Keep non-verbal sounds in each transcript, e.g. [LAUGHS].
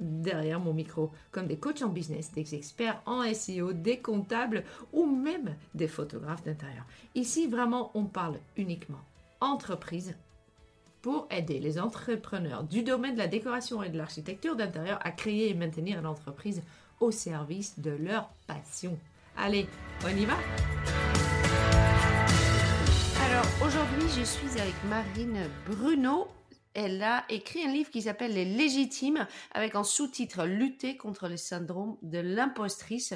derrière mon micro, comme des coachs en business, des experts en SEO, des comptables ou même des photographes d'intérieur. Ici, vraiment, on parle uniquement entreprise pour aider les entrepreneurs du domaine de la décoration et de l'architecture d'intérieur à créer et maintenir l'entreprise au service de leur passion. Allez, on y va? Alors aujourd'hui, je suis avec Marine Bruno elle a écrit un livre qui s'appelle Les légitimes, avec en sous-titre Lutter contre le syndrome de l'impostrice.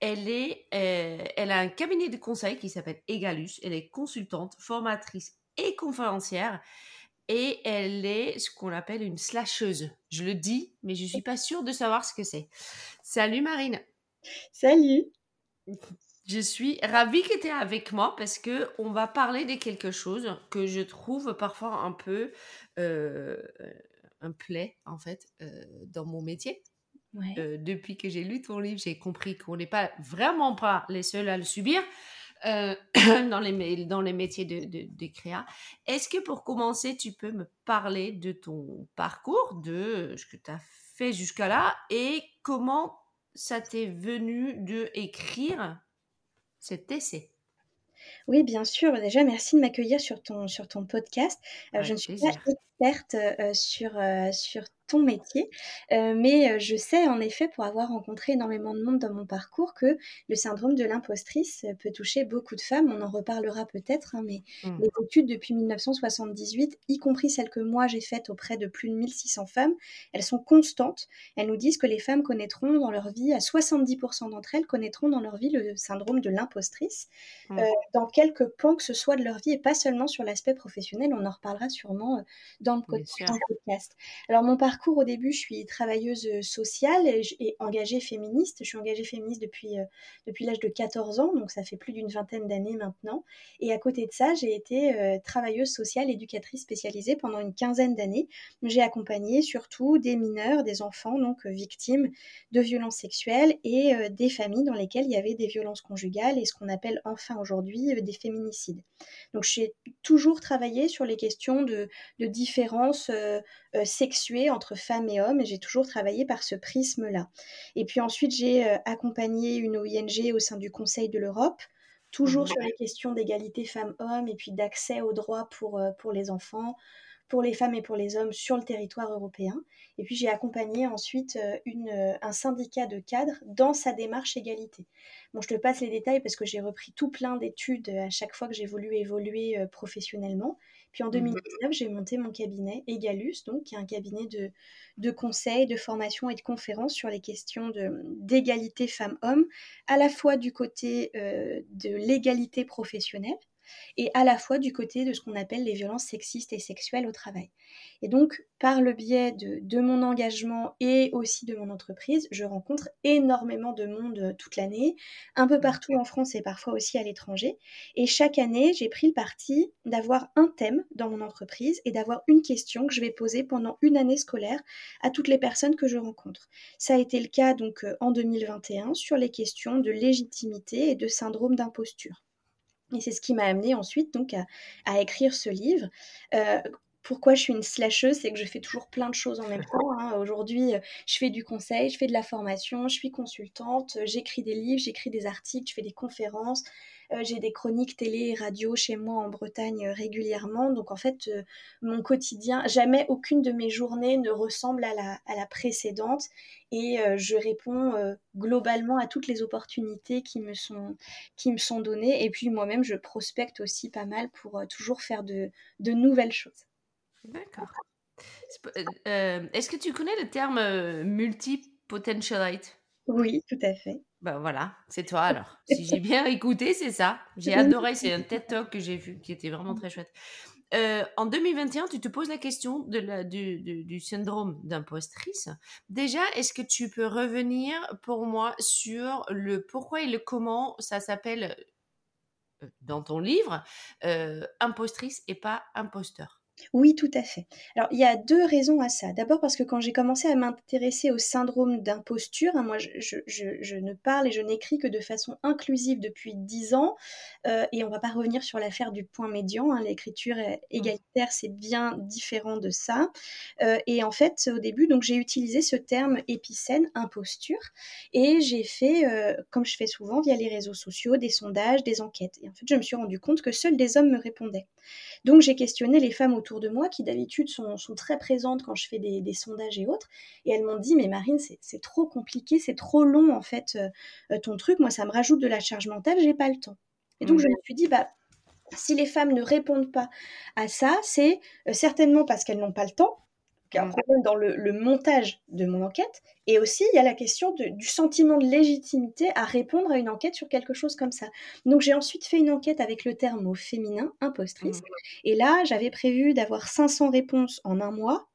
Elle, est, euh, elle a un cabinet de conseil qui s'appelle Egalus. Elle est consultante, formatrice et conférencière. Et elle est ce qu'on appelle une slasheuse. Je le dis, mais je ne suis pas sûre de savoir ce que c'est. Salut Marine. Salut. Je suis ravie que tu es avec moi parce que on va parler de quelque chose que je trouve parfois un peu euh, un plaie en fait euh, dans mon métier. Euh, depuis que j'ai lu ton livre, j'ai compris qu'on n'est pas vraiment pas les seuls à le subir [COUGHS] dans, les, dans les métiers de, de, de créa. Est-ce que pour commencer, tu peux me parler de ton parcours, de ce que tu as fait jusqu'à là et comment ça t'est venu de écrire cet essai oui, bien sûr. Déjà, merci de m'accueillir sur ton, sur ton podcast. je ne suis pas experte sur, sur ton métier. Euh, mais euh, je sais en effet, pour avoir rencontré énormément de monde dans mon parcours, que le syndrome de l'impostrice peut toucher beaucoup de femmes. On en reparlera peut-être, hein, mais mmh. les études depuis 1978, y compris celles que moi j'ai faites auprès de plus de 1600 femmes, elles sont constantes. Elles nous disent que les femmes connaîtront dans leur vie, à 70% d'entre elles connaîtront dans leur vie le syndrome de l'impostrice, mmh. euh, dans quelques pans que ce soit de leur vie et pas seulement sur l'aspect professionnel. On en reparlera sûrement dans le, podcast. Alors mon parcours parcours au début, je suis travailleuse euh, sociale et, engagée féministe. Je suis engagée féministe depuis, euh, depuis l'âge de 14 ans, donc ça fait plus d'une vingtaine d'années maintenant. Et à côté de ça, j'ai été euh, travailleuse sociale, éducatrice spécialisée pendant une quinzaine d'années. J'ai accompagné surtout des mineurs, des enfants, donc victimes de violences sexuelles et des familles dans lesquelles il y avait des violences conjugales et ce qu'on appelle enfin aujourd'hui des féminicides. Donc j'ai toujours travaillé sur les questions de, de différences sexuées entre femmes et hommes et j'ai toujours travaillé par ce prisme-là. Et puis ensuite, j'ai euh, accompagné une OING au sein du Conseil de l'Europe, toujours mmh sur les questions d'égalité femmes-hommes et puis d'accès aux droits pour, euh, pour les enfants, pour les femmes et pour les hommes sur le territoire européen. Et puis j'ai accompagné ensuite euh, une, un syndicat de cadres dans sa démarche égalité. Bon, je te passe les détails parce que j'ai repris tout plein d'études à chaque fois que j'ai voulu évoluer professionnellement. Puis en 2019, mmh. j'ai monté mon cabinet Egalus, donc qui est un cabinet de, de conseils, de formation et de conférences sur les questions d'égalité femmes-hommes, à la fois du côté euh, de l'égalité professionnelle, et à la fois du côté de ce qu'on appelle les violences sexistes et sexuelles au travail. Et donc, par le biais de, mon engagement et aussi de mon entreprise, je rencontre énormément de monde euh, toute l'année, un peu partout en France et parfois aussi à l'étranger. Et chaque année, j'ai pris le parti d'avoir un thème dans mon entreprise et d'avoir une question que je vais poser pendant une année scolaire à toutes les personnes que je rencontre. Ça a été le cas donc euh, en 2021 sur les questions de légitimité et de syndrome d'imposture. Et c'est ce qui m'a amené ensuite donc à, écrire ce livre. Euh, pourquoi je suis une slasheuse, c'est que je fais toujours plein de choses en même temps. Hein. [LAUGHS] Aujourd'hui, je fais du conseil, je fais de la formation, je suis consultante, j'écris des livres, j'écris des articles, je fais des conférences, euh, j'ai des chroniques télé et radio chez moi en Bretagne euh, régulièrement. Donc en fait, euh, mon quotidien, jamais aucune de mes journées ne ressemble à la, à la précédente. Et je réponds globalement à toutes les opportunités qui me sont, qui me sont données. Et puis moi-même, je prospecte aussi pas mal pour toujours faire de, de nouvelles choses. D'accord. Est-ce que tu connais le terme multi-potentialite? Oui, tout à fait. Ben voilà, c'est toi alors. [LAUGHS] Si j'ai bien écouté, c'est ça. J'ai adoré, c'est un TED Talk que j'ai vu qui était vraiment très chouette. Euh, en 2021, tu te poses la question de la, du, du, syndrome d'impostrice. Déjà, est-ce que tu peux revenir pour moi sur le pourquoi et le comment ça s'appelle euh, dans ton livre euh, impostrice et pas imposteur? Oui, tout à fait. Alors, il y a deux raisons à ça. D'abord parce que quand j'ai commencé à m'intéresser au syndrome d'imposture, hein, moi, je, ne parle et je n'écris que de façon inclusive depuis dix ans, euh, et on va pas revenir sur l'affaire du point médian. Hein, l'écriture mmh. égalitaire, c'est bien différent de ça. Euh, et en fait, au début, donc j'ai utilisé ce terme épicène, imposture, et j'ai fait, euh, comme je fais souvent via les réseaux sociaux, des sondages, des enquêtes. Et en fait, je me suis rendu compte que seuls des hommes me répondaient. Donc, j'ai questionné les femmes autour de moi qui d'habitude sont, très présentes quand je fais des, sondages et autres. Et elles m'ont dit, mais Marine, c'est trop compliqué, c'est trop long en fait euh, ton truc. Moi, ça me rajoute de la charge mentale, j'ai pas le temps. Et donc, je me suis dit, bah, si les femmes ne répondent pas à ça, c'est euh, certainement parce qu'elles n'ont pas le temps, il y a un mmh. problème dans le, montage de mon enquête. Et aussi, il y a la question du sentiment de légitimité à répondre à une enquête sur quelque chose comme ça. Donc, j'ai ensuite fait une enquête avec le terme au féminin, impostrice. Mmh. Et là, j'avais prévu d'avoir 500 réponses en un mois.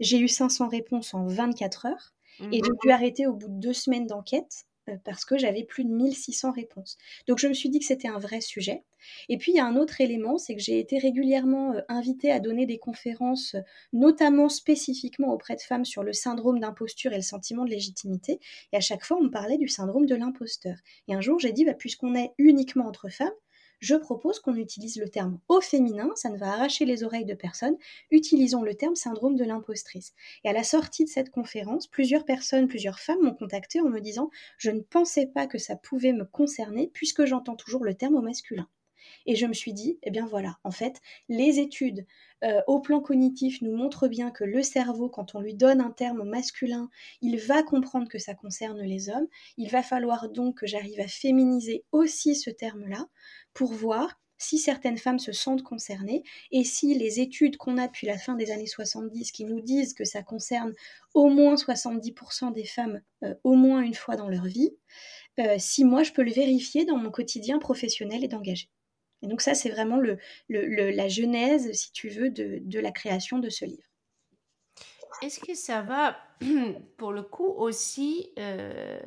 J'ai eu 500 réponses en 24 heures. Et j'ai mmh. dû arrêter au bout de deux semaines d'enquête parce que j'avais plus de 1600 réponses. Donc je me suis dit que c'était un vrai sujet. Et puis il y a un autre élément, c'est que j'ai été régulièrement euh, invitée à donner des conférences, euh, notamment spécifiquement auprès de femmes sur le syndrome d'imposture et le sentiment de légitimité. Et à chaque fois, on me parlait du syndrome de l'imposteur. Et un jour, j'ai dit, bah, puisqu'on est uniquement entre femmes, je propose qu'on utilise le terme au féminin, ça ne va arracher les oreilles de personne, utilisons le terme syndrome de l'impostrice. Et à la sortie de cette conférence, plusieurs personnes, plusieurs femmes m'ont contacté en me disant je ne pensais pas que ça pouvait me concerner puisque j'entends toujours le terme au masculin. Et je me suis dit, eh bien voilà, en fait, les études euh, au plan cognitif nous montrent bien que le cerveau, quand on lui donne un terme masculin, il va comprendre que ça concerne les hommes. Il va falloir donc que j'arrive à féminiser aussi ce terme-là pour voir si certaines femmes se sentent concernées et si les études qu'on a depuis la fin des années 70 qui nous disent que ça concerne au moins 70% des femmes euh, au moins une fois dans leur vie, euh, si moi je peux le vérifier dans mon quotidien professionnel et d'engagé. Et donc ça, c'est vraiment le, la genèse, si tu veux, de, la création de ce livre. Est-ce que ça va, [CLEARS THROAT] pour le coup, aussi... Euh,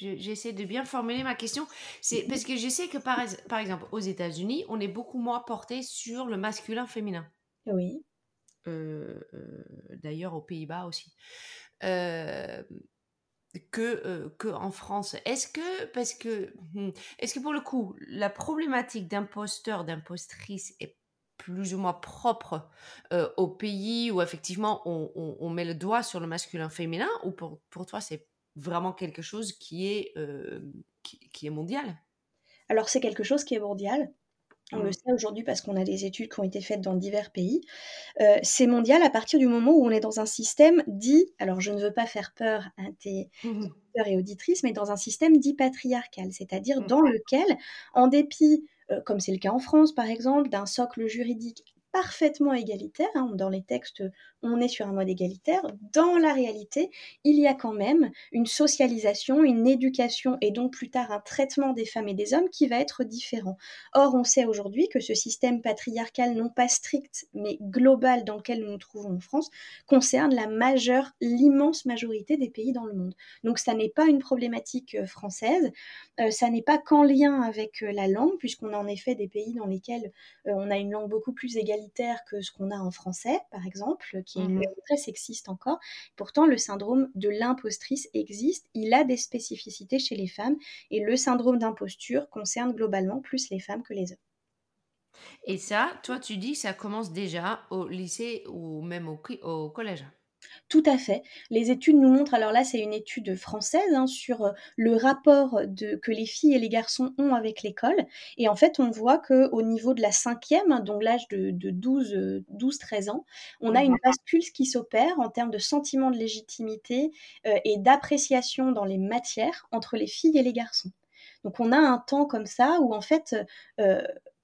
j'essaie de bien formuler ma question. C'est parce que je sais que par, par exemple aux États-Unis, on est beaucoup moins porté sur le masculin-féminin. Oui. Euh, euh, d'ailleurs aux Pays-Bas aussi. Euh, que, euh, que en France. Est-ce que, parce que, hmm, est-ce que pour le coup, la problématique d'imposteur, d'impostrice est plus ou moins propre euh, au pays où effectivement on, on, met le doigt sur le masculin-féminin ou pour, pour toi c'est vraiment quelque chose qui est, euh, qui, qui, est mondial Alors c'est quelque chose qui est mondial. On le mmh. sait aujourd'hui parce qu'on a des études qui ont été faites dans divers pays. Euh, c'est mondial à partir du moment où on est dans un système dit, alors je ne veux pas faire peur à tes mmh auditeurs et auditrices, mais dans un système dit patriarcal, c'est-à-dire mmh. dans lequel, en dépit, euh, comme c'est le cas en France par exemple, d'un socle juridique parfaitement égalitaire. Hein, dans les textes, on est sur un mode égalitaire. Dans la réalité, il y a quand même une socialisation, une éducation et donc plus tard un traitement des femmes et des hommes qui va être différent. Or, on sait aujourd'hui que ce système patriarcal, non pas strict, mais global dans lequel nous nous trouvons en France, concerne la majeure, l'immense majorité des pays dans le monde. Donc, ça n'est pas une problématique euh, française, euh, ça n'est pas qu'en lien avec euh, la langue, puisqu'on a en effet des pays dans lesquels on a une langue beaucoup plus égalitaire que ce qu'on a en français, par exemple, qui est mmh très sexiste encore. Pourtant, le syndrome de l'impostrice existe, il a des spécificités chez les femmes, et le syndrome d'imposture concerne globalement plus les femmes que les hommes. Et ça, toi, tu dis, ça commence déjà au lycée ou même au, au collège tout à fait. Les études nous montrent, alors là c'est une étude française hein, sur euh, le rapport de, que les filles et les garçons ont avec l'école. Et en fait, on voit qu'au niveau de la cinquième, hein, donc l'âge de, 12-13 euh, ans, on a une bascule qui s'opère en termes de sentiment de légitimité euh, et d'appréciation dans les matières entre les filles et les garçons. Donc on a un temps comme ça où en fait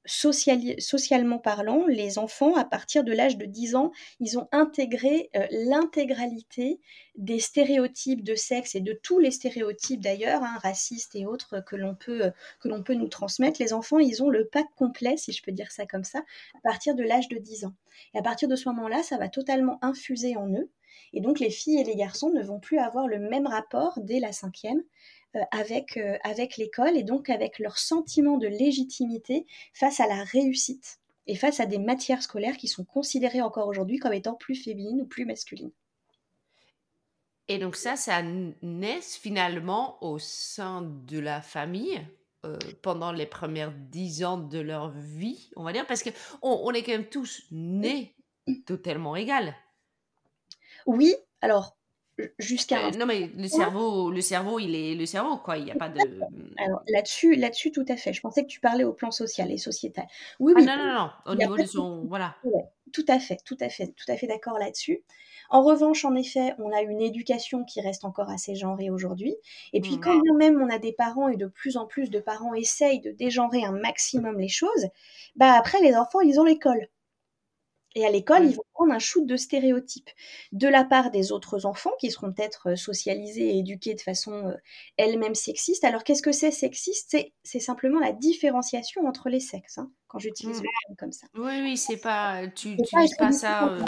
socialement parlant, les enfants, à partir de l'âge de 10 ans, ils ont intégré euh, l'intégralité des stéréotypes de sexe et de tous les stéréotypes d'ailleurs, hein, racistes et autres, que l'on peut, euh, que l'on peut nous transmettre. Les enfants, ils ont le pack complet, si je peux dire ça comme ça, à partir de l'âge de 10 ans. Et à partir de ce moment-là, ça va totalement infuser en eux. Et donc les filles et les garçons ne vont plus avoir le même rapport dès la cinquième avec, euh, avec l'école et donc avec leur sentiment de légitimité face à la réussite et face à des matières scolaires qui sont considérées encore aujourd'hui comme étant plus féminines ou plus masculines. Et donc ça, ça naît finalement au sein de la famille euh, pendant les premières dix ans de leur vie, on va dire, parce qu'on on est quand même tous nés totalement égales. Oui, alors jusqu'à non mais le cerveau le cerveau il est le cerveau quoi il n'y a pas de [LAUGHS] alors là-dessus là-dessus tout à fait je pensais que tu parlais au plan social et sociétal oui ah, oui non non non au niveau de son voilà tout à fait tout à fait tout à fait d'accord là-dessus en revanche, en effet, on a une éducation qui reste encore assez genrée aujourd'hui. Et puis, mmh. quand même on a des parents et de plus en plus de parents essayent de dégenrer un maximum les choses, bah après, les enfants, ils ont l'école. Et à l'école, ils vont prendre un shoot de stéréotypes de la part des autres enfants qui seront peut-être euh, socialisés et éduqués de façon euh, elle-même sexiste. Alors qu'est-ce que c'est sexiste? C'est simplement la différenciation entre les sexes, hein, quand j'utilise mmh. le terme comme ça. Oui, oui, c'est pas. Tu n'utilises pas, ça.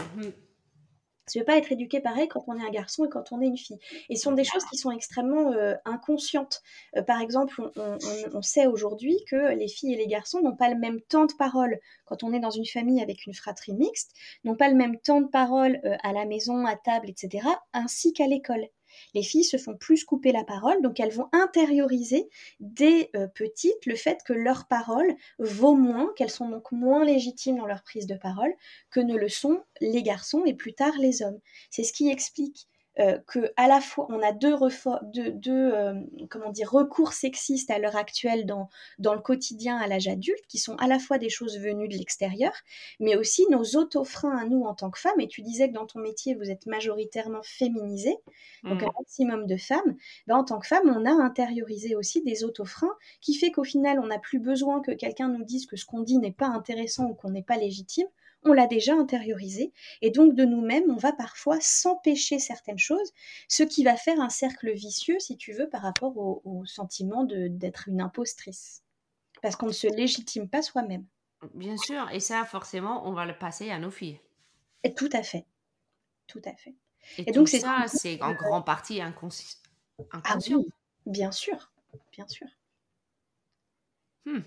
Tu ne veux pas être éduqué pareil quand on est un garçon et quand on est une fille. Et ce sont des choses qui sont extrêmement euh, inconscientes. Euh, par exemple, on, sait aujourd'hui que les filles et les garçons n'ont pas le même temps de parole quand on est dans une famille avec une fratrie mixte, n'ont pas le même temps de parole euh, à la maison, à table, etc., ainsi qu'à l'école. Les filles se font plus couper la parole, donc elles vont intérioriser dès euh, petites le fait que leur parole vaut moins, qu'elles sont donc moins légitimes dans leur prise de parole que ne le sont les garçons et plus tard les hommes. C'est ce qui explique euh, que à la fois on a deux, euh, comment dire, recours sexistes à l'heure actuelle dans, dans le quotidien à l'âge adulte, qui sont à la fois des choses venues de l'extérieur, mais aussi nos auto-freins à nous en tant que femmes. Et tu disais que dans ton métier, vous êtes majoritairement féminisée, donc un mmh. maximum de femmes. Ben, en tant que femme, on a intériorisé aussi des auto-freins qui fait qu'au final, on n'a plus besoin que quelqu'un nous dise que ce qu'on dit n'est pas intéressant ou qu'on n'est pas légitime on l'a déjà intériorisé, et donc de nous-mêmes, on va parfois s'empêcher certaines choses, ce qui va faire un cercle vicieux, si tu veux, par rapport au, sentiment d'être une impostrice, parce qu'on ne se légitime pas soi-même. Bien sûr, et ça, forcément, on va le passer à nos filles. Et tout à fait, tout à fait. Et, donc c'est ça, c'est en grande partie inconscient. Ah oui, bien sûr, bien sûr. Hmm.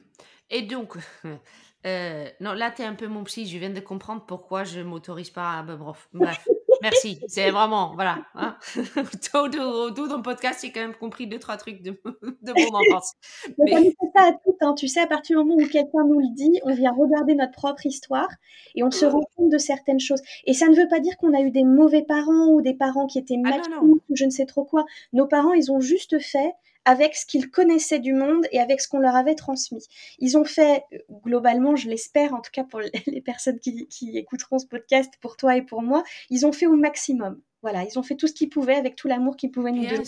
Et donc, [LAUGHS] Euh, non, là, tu es un peu mon psy. Je viens de comprendre pourquoi je m'autorise pas à. Bref, bref. [LAUGHS] Merci. C'est vraiment, voilà. Hein. [LAUGHS] tout, dans le podcast, j'ai quand même compris deux, trois trucs de, de mon enfance. Mais... On fait ça à tout. Hein. Tu sais, à partir du moment où quelqu'un nous le dit, on vient regarder notre propre histoire et on se rend compte de certaines choses. Et ça ne veut pas dire qu'on a eu des mauvais parents ou des parents qui étaient ah, ou je ne sais trop quoi. Nos parents, ils ont juste fait avec ce qu'ils connaissaient du monde et avec ce qu'on leur avait transmis. Ils ont fait, globalement, je l'espère, en tout cas pour [LAUGHS] les personnes qui, qui écouteront ce podcast, pour toi et pour moi, ils ont fait au maximum. Voilà, ils ont fait tout ce qu'ils pouvaient avec tout l'amour qu'ils pouvaient nous donner.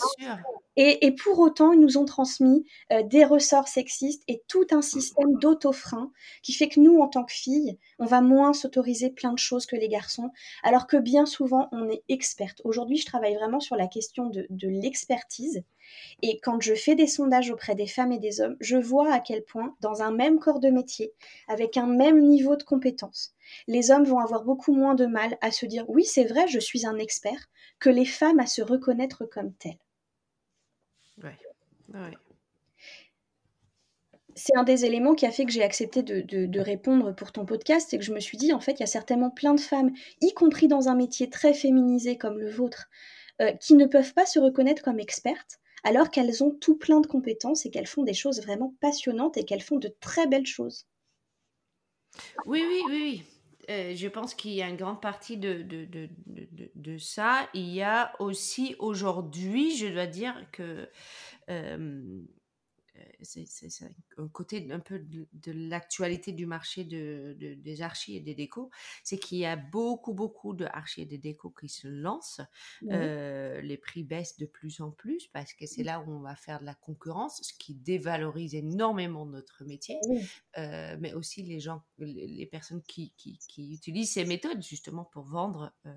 Et, pour autant, ils nous ont transmis euh, des ressorts sexistes et tout un système d'autofrein qui fait que nous, en tant que filles, on va moins s'autoriser plein de choses que les garçons, alors que bien souvent, on est experte. Aujourd'hui, je travaille vraiment sur la question de, de l'expertise. Et quand je fais des sondages auprès des femmes et des hommes, je vois à quel point, dans un même corps de métier, avec un même niveau de compétence, les hommes vont avoir beaucoup moins de mal à se dire oui, c'est vrai, je suis un expert, que les femmes à se reconnaître comme telles. C'est un des éléments qui a fait que j'ai accepté de, répondre pour ton podcast, c'est que je me suis dit, en fait, il y a certainement plein de femmes, y compris dans un métier très féminisé comme le vôtre, euh, qui ne peuvent pas se reconnaître comme expertes, alors qu'elles ont tout plein de compétences et qu'elles font des choses vraiment passionnantes et qu'elles font de très belles choses. Oui, oui, oui, oui. je pense qu'il y a une grande partie de, de, de, de, de ça. Il y a aussi aujourd'hui, je dois dire que c'est un côté un peu de, l'actualité du marché de, des archis et des décos, c'est qu'il y a beaucoup, beaucoup de archis et des décos qui se lancent. Euh, les prix baissent de plus en plus parce que c'est là où on va faire de la concurrence, ce qui dévalorise énormément notre métier, euh, mais aussi les gens, les, personnes qui, qui, qui, utilisent ces méthodes justement pour vendre. Euh,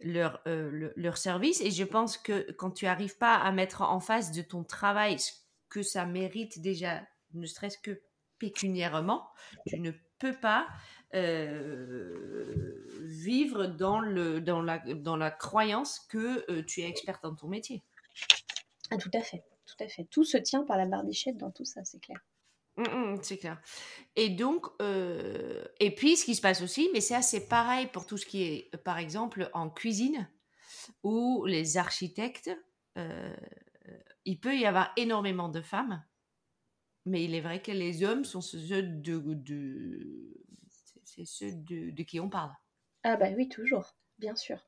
leur, euh, leur service. Et je pense que quand tu n'arrives pas à mettre en face de ton travail ce que ça mérite déjà, ne serait-ce que pécuniairement, tu ne peux pas euh, vivre dans, le, dans, la, dans la croyance que euh, tu es experte dans ton métier. Ah, tout à fait, tout à fait. Tout se tient par la barbichette dans tout ça, c'est clair. Mmh, mmh, c'est clair. Et donc, euh, et puis ce qui se passe aussi, mais c'est pareil pour tout ce qui est, par exemple, en cuisine, où les architectes, euh, il peut y avoir énormément de femmes, mais il est vrai que les hommes sont ceux de, ceux de, qui on parle. Ah bah oui, toujours bien sûr.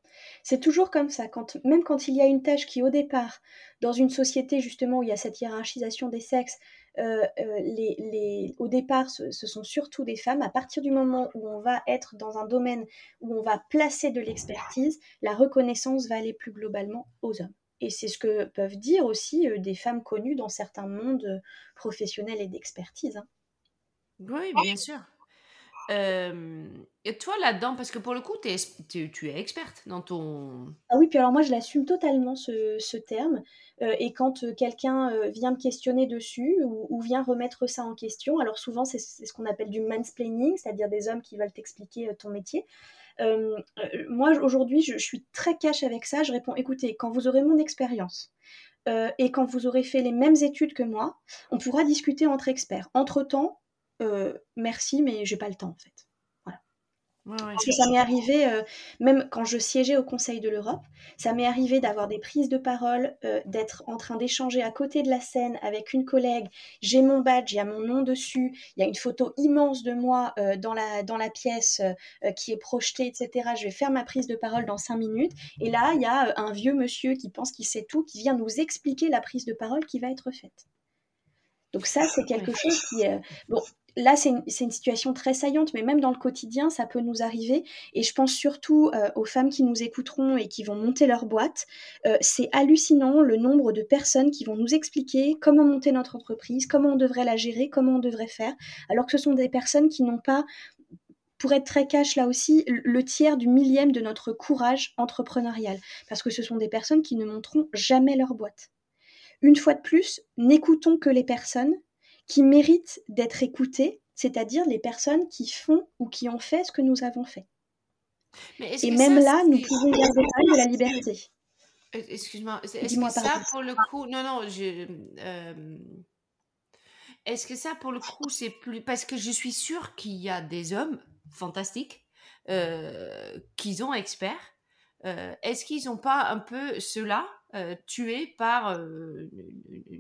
C'est toujours comme ça, quand, même quand il y a une tâche qui, au départ, dans une société justement où il y a cette hiérarchisation des sexes, euh, euh, au départ, ce, sont surtout des femmes. À partir du moment où on va être dans un domaine où on va placer de l'expertise, la reconnaissance va aller plus globalement aux hommes. Et c'est ce que peuvent dire aussi des femmes connues dans certains mondes professionnels et d'expertise. Hein. Oui, bien sûr. et toi là-dedans, parce que pour le coup, es, tu es experte dans ton... Ah oui, puis alors moi je l'assume totalement ce, ce terme. Euh, et quand euh, quelqu'un vient me questionner dessus ou, vient remettre ça en question, alors souvent c'est ce qu'on appelle du mansplaining, c'est-à-dire des hommes qui veulent t'expliquer ton métier. Moi aujourd'hui je, suis très cash avec ça, je réponds écoutez, quand vous aurez mon expérience, et quand vous aurez fait les mêmes études que moi, on pourra discuter entre experts. Entre-temps, merci, mais j'ai pas le temps en fait. Parce que ça m'est arrivé, euh, même quand je siégeais au Conseil de l'Europe, ça m'est arrivé d'avoir des prises de parole, euh, d'être en train d'échanger à côté de la scène avec une collègue. J'ai mon badge, il y a mon nom dessus, il y a une photo immense de moi euh, dans, la, dans la pièce qui est projetée, etc. Je vais faire ma prise de parole dans cinq minutes. Et là, il y a un vieux monsieur qui pense qu'il sait tout, qui vient nous expliquer la prise de parole qui va être faite. Donc ça, c'est quelque chose qui... bon, là, c'est une, situation très saillante, mais même dans le quotidien, ça peut nous arriver. Et je pense surtout euh, aux femmes qui nous écouteront et qui vont monter leur boîte. Euh, c'est hallucinant le nombre de personnes qui vont nous expliquer comment monter notre entreprise, comment on devrait la gérer, comment on devrait faire, alors que ce sont des personnes qui n'ont pas pour être très cash là aussi, le tiers du millième de notre courage entrepreneurial, parce que ce sont des personnes qui ne monteront jamais leur boîte. Une fois de plus, n'écoutons que les personnes qui méritent d'être écoutés, c'est-à-dire les personnes qui font ou qui ont fait ce que nous avons fait. Et même là, nous pouvons garder de la liberté. Euh, excuse-moi, est-ce que ça, pour le coup, non, non, je, euh, est-ce que ça, pour le coup, c'est plus, parce que je suis sûre qu'il y a des hommes fantastiques euh, qui ont experts. Euh, est-ce qu'ils n'ont pas un peu cela euh, tué par euh,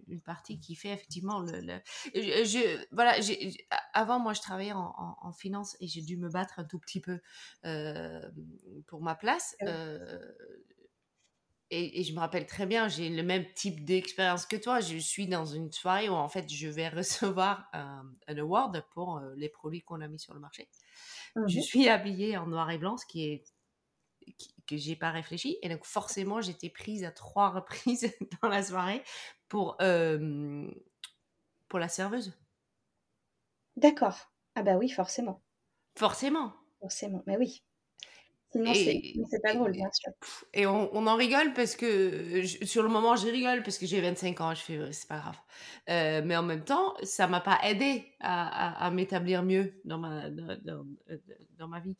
une, partie qui fait effectivement le, Je, voilà avant moi je travaillais en, finance et j'ai dû me battre un tout petit peu euh, pour ma place et, je me rappelle très bien j'ai le même type d'expérience que toi. Je suis dans une soirée où en fait je vais [LAUGHS] recevoir un, award pour les produits qu'on a mis sur le marché. Je mmh suis habillée en noir et blanc ce qui est que j'ai pas réfléchi. Et donc, forcément, j'étais prise à trois [LAUGHS] reprises dans la soirée pour, euh, pour la serveuse. D'accord. Ah bah oui, forcément. Forcément. Forcément, mais oui. Sinon, c'est pas drôle, bien sûr. Et on, on, en rigole parce que, sur le moment, je rigole parce que j'ai 25 ans, je fais, c'est pas grave. Euh, mais en même temps, ça m'a pas aidé à, à, m'établir mieux dans ma, dans, dans, ma vie.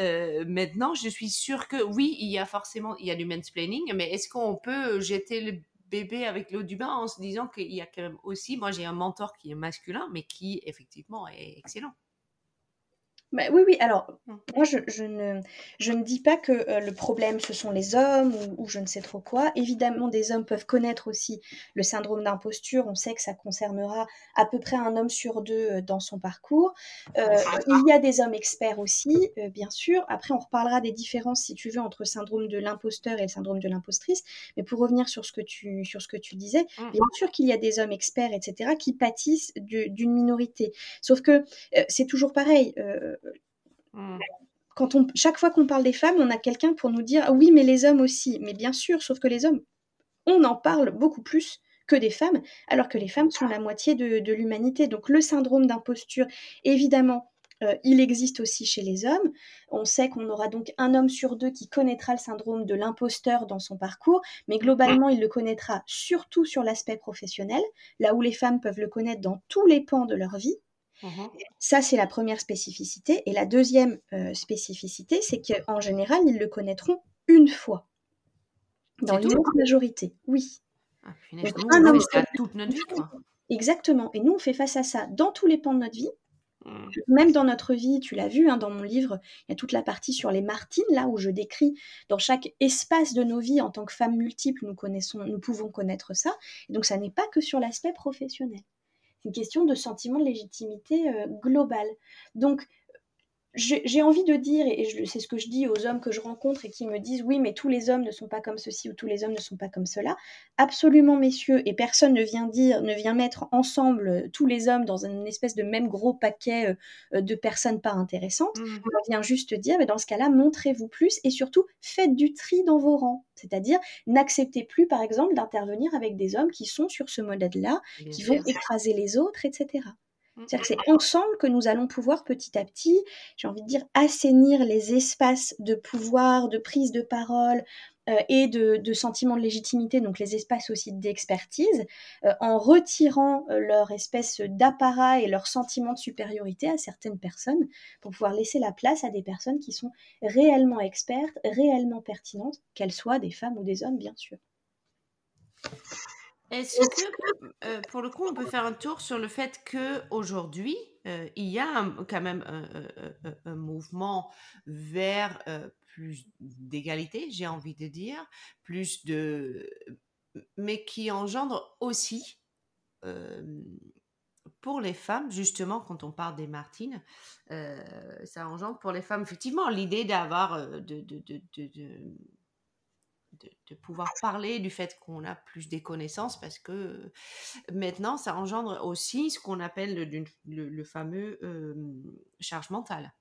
Euh, maintenant, je suis sûre que, oui, il y a forcément, il y a du mansplaining, mais est-ce qu'on peut jeter le bébé avec l'eau du bain en se disant qu'il y a quand même aussi, moi j'ai un mentor qui est masculin, mais qui effectivement est excellent. Bah, oui, oui. Alors, mmh. moi, je, ne, je ne dis pas que euh, le problème, ce sont les hommes ou, je ne sais trop quoi. Évidemment, des hommes peuvent connaître aussi le syndrome d'imposture. On sait que ça concernera à peu près un homme sur deux euh, dans son parcours. Euh, il y a des hommes experts aussi, bien sûr. Après, on reparlera des différences, si tu veux, entre syndrome de l'imposteur et le syndrome de l'impostrice. Mais pour revenir sur ce que tu, sur ce que tu disais, mmh. bien sûr qu'il y a des hommes experts, etc., qui pâtissent d'une minorité. Sauf que c'est toujours pareil Mmh. Quand on, chaque fois qu'on parle des femmes, on a quelqu'un pour nous dire oui, mais les hommes aussi. Mais bien sûr, sauf que les hommes, on en parle beaucoup plus que des femmes, alors que les femmes sont la moitié de, l'humanité. Donc le syndrome d'imposture, évidemment, euh, il existe aussi chez les hommes. On sait qu'on aura donc un homme sur deux qui connaîtra le syndrome de l'imposteur dans son parcours, mais globalement, il le connaîtra surtout sur l'aspect professionnel, là où les femmes peuvent le connaître dans tous les pans de leur vie. Mmh Ça, c'est la première spécificité. Et la deuxième euh, spécificité, c'est qu'en général, ils le connaîtront une fois. Dans l'immense majorité, oui. Ah, un homme toute notre vie, Exactement. Et nous, on fait face à ça dans tous les pans de notre vie. Mmh. Même dans notre vie, tu l'as vu hein, dans mon livre, il y a toute la partie sur les Martines, là où je décris dans chaque espace de nos vies en tant que femmes multiples, nous connaissons, nous pouvons connaître ça. Et donc, ça n'est pas que sur l'aspect professionnel. C'est une question de sentiment de légitimité euh, globale. Donc, j'ai envie de dire, et c'est ce que je dis aux hommes que je rencontre et qui me disent oui, mais tous les hommes ne sont pas comme ceci ou tous les hommes ne sont pas comme cela. Absolument, messieurs, et personne ne vient dire, ne vient mettre ensemble euh, tous les hommes dans une espèce de même gros paquet euh, de personnes pas intéressantes. Mmh. On vient juste dire, mais dans ce cas-là, montrez-vous plus et surtout faites du tri dans vos rangs. C'est-à-dire, n'acceptez plus, par exemple, d'intervenir avec des hommes qui sont sur ce modèle-là, qui vont écraser les autres, etc. C'est-à-dire que c'est ensemble que nous allons pouvoir petit à petit, j'ai envie de dire, assainir les espaces de pouvoir, de prise de parole euh, et de, de, sentiment de légitimité, donc les espaces aussi d'expertise, euh, en retirant euh, leur espèce d'apparat et leur sentiment de supériorité à certaines personnes pour pouvoir laisser la place à des personnes qui sont réellement expertes, réellement pertinentes, qu'elles soient des femmes ou des hommes, bien sûr. Est-ce que, euh, pour le coup, on peut faire un tour sur le fait qu'aujourd'hui, euh, il y a quand même un, mouvement vers euh, plus d'égalité, j'ai envie de dire, plus de... mais qui engendre aussi, pour les femmes, justement, quand on parle des Martines, ça engendre pour les femmes, effectivement, l'idée d'avoir... de, de de, pouvoir parler du fait qu'on a plus des connaissances parce que euh, maintenant, ça engendre aussi ce qu'on appelle le, fameux euh, charge mentale.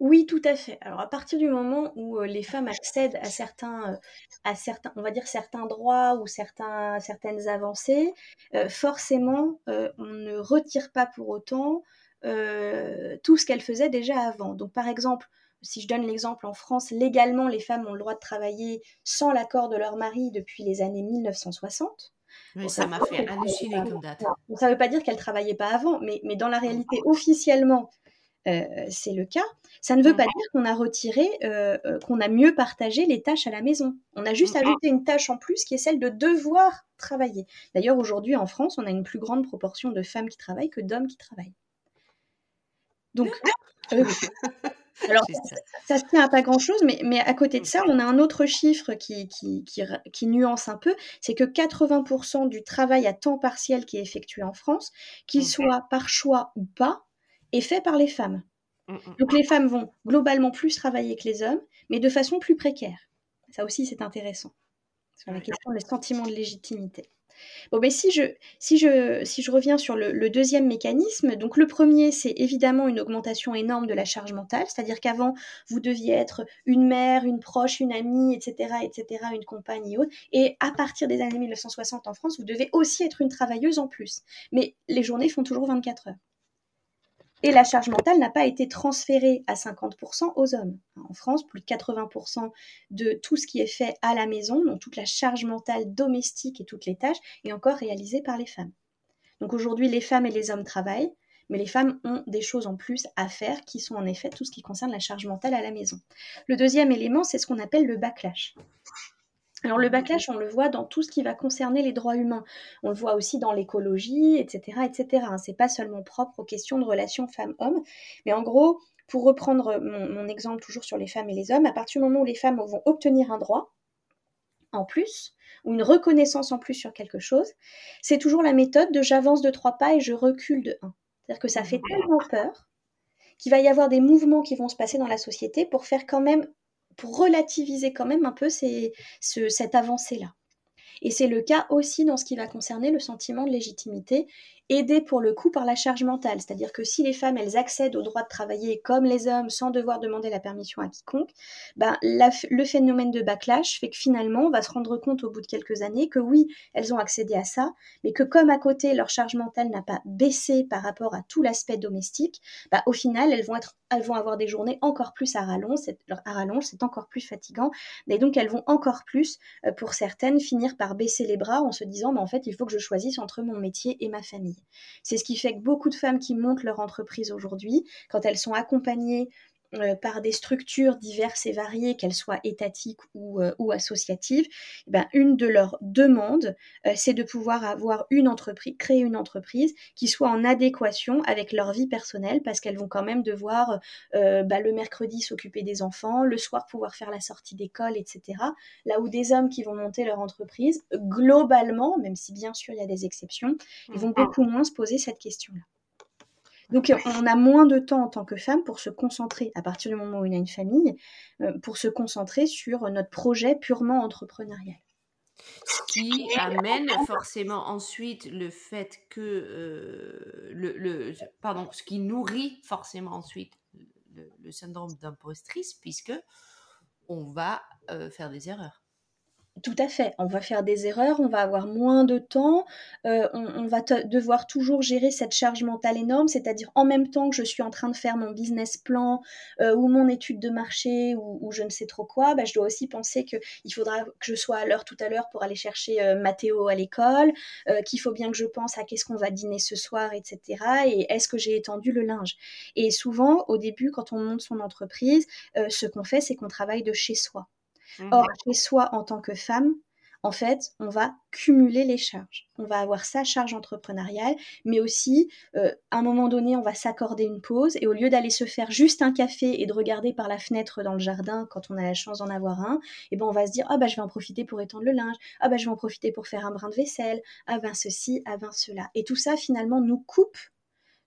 Oui, tout à fait. Alors à partir du moment où euh, les femmes accèdent à certains, à certains, on va dire certains droits ou certains, certaines avancées, forcément, on ne retire pas pour autant tout ce qu'elles faisaient déjà avant. Donc par exemple, si je donne l'exemple en France, légalement, les femmes ont le droit de travailler sans l'accord de leur mari depuis les années 1960. Oui, ça m'a fait halluciner comme date. Ça ne veut pas dire qu'elles ne travaillaient pas avant, mais, mais dans la réalité, officiellement, euh, c'est le cas. Ça ne veut pas dire qu'on a retiré, euh, euh, qu'on a mieux partagé les tâches à la maison. On a juste ajouté une tâche en plus qui est celle de devoir travailler. D'ailleurs, aujourd'hui, en France, on a une plus grande proportion de femmes qui travaillent que d'hommes qui travaillent. Donc, [LAUGHS] Alors, ça, se tient à pas grand-chose, mais, mais, à côté de ça, on a un autre chiffre qui, qui, qui, nuance un peu, c'est que 80% du travail à temps partiel qui est effectué en France, qu'il soit par choix ou pas, est fait par les femmes. Mmh, mmh. Donc les femmes vont globalement plus travailler que les hommes, mais de façon plus précaire. Ça aussi, c'est intéressant. Sur la question des sentiments de légitimité. Bon, mais si je, reviens sur le, deuxième mécanisme, donc le premier, c'est évidemment une augmentation énorme de la charge mentale, c'est-à-dire qu'avant, vous deviez être une mère, une proche, une amie, etc., etc., une compagne et autres, et à partir des années 1960 en France, vous devez aussi être une travailleuse en plus. Mais les journées font toujours 24 heures. Et la charge mentale n'a pas été transférée à 50% aux hommes. En France, plus de 80% de tout ce qui est fait à la maison, donc toute la charge mentale domestique et toutes les tâches, est encore réalisée par les femmes. Donc aujourd'hui, les femmes et les hommes travaillent, mais les femmes ont des choses en plus à faire qui sont en effet tout ce qui concerne la charge mentale à la maison. Le deuxième élément, c'est ce qu'on appelle le backlash. Alors le backlash, on le voit dans tout ce qui va concerner les droits humains. On le voit aussi dans l'écologie, etc., etc. C'est pas seulement propre aux questions de relations femmes-hommes, mais en gros, pour reprendre mon, exemple toujours sur les femmes et les hommes, à partir du moment où les femmes vont obtenir un droit en plus, ou une reconnaissance en plus sur quelque chose, c'est toujours la méthode de j'avance de trois pas et je recule de un. C'est-à-dire que ça fait tellement peur qu'il va y avoir des mouvements qui vont se passer dans la société pour faire quand même, pour relativiser quand même un peu cette avancée-là. Et c'est le cas aussi dans ce qui va concerner le sentiment de légitimité aidé pour le coup par la charge mentale. C'est-à-dire que si les femmes, elles accèdent au droit de travailler comme les hommes sans devoir demander la permission à quiconque, ben, le phénomène de backlash fait que finalement, on va se rendre compte au bout de quelques années que oui, elles ont accédé à ça, mais que comme à côté, leur charge mentale n'a pas baissé par rapport à tout l'aspect domestique, ben, au final, elles vont, être, elles vont avoir des journées encore plus à rallonge, à rallonge, c'est encore plus fatigant, et donc elles vont encore plus, euh, pour certaines, finir par baisser les bras en se disant, ben, en fait, il faut que je choisisse entre mon métier et ma famille. C'est ce qui fait que beaucoup de femmes qui montent leur entreprise aujourd'hui, quand elles sont accompagnées euh, par des structures diverses et variées, qu'elles soient étatiques ou, euh, associatives, eh ben, une de leurs demandes, euh, c'est de pouvoir avoir une entreprise, créer une entreprise qui soit en adéquation avec leur vie personnelle, parce qu'elles vont quand même devoir bah, le mercredi s'occuper des enfants, le soir pouvoir faire la sortie d'école, etc. Là où des hommes qui vont monter leur entreprise, globalement, même si bien sûr il y a des exceptions, ils vont mmh. beaucoup moins se poser cette question-là. Donc on a moins de temps en tant que femme pour se concentrer, à partir du moment où y a une famille, euh, pour se concentrer sur notre projet purement entrepreneurial. Ce qui amène forcément ensuite le fait que euh, le, pardon, ce qui nourrit forcément ensuite le, syndrome d'impostrice, puisque on va euh, faire des erreurs. Tout à fait. On va faire des erreurs, on va avoir moins de temps, euh, on, va devoir toujours gérer cette charge mentale énorme, c'est-à-dire en même temps que je suis en train de faire mon business plan euh, ou mon étude de marché ou, je ne sais trop quoi, bah, je dois aussi penser qu'il faudra que je sois à l'heure tout à l'heure pour aller chercher euh, Mathéo à l'école, qu'il faut bien que je pense à qu'est-ce qu'on va dîner ce soir, etc. Et est-ce que j'ai étendu le linge Et souvent, au début, quand on monte son entreprise, ce qu'on fait, c'est qu'on travaille de chez soi. Or, mhm. chez soi, en tant que femme, en fait, on va cumuler les charges. On va avoir sa charge entrepreneuriale, mais aussi, euh, à un moment donné, on va s'accorder une pause et au lieu d'aller se faire juste un café et de regarder par la fenêtre dans le jardin quand on a la chance d'en avoir un, eh ben on va se dire ah bah je vais en profiter pour étendre le linge, ah bah je vais en profiter pour faire un brin de vaisselle, ah ben ceci, ah ben cela. Et tout ça finalement nous coupe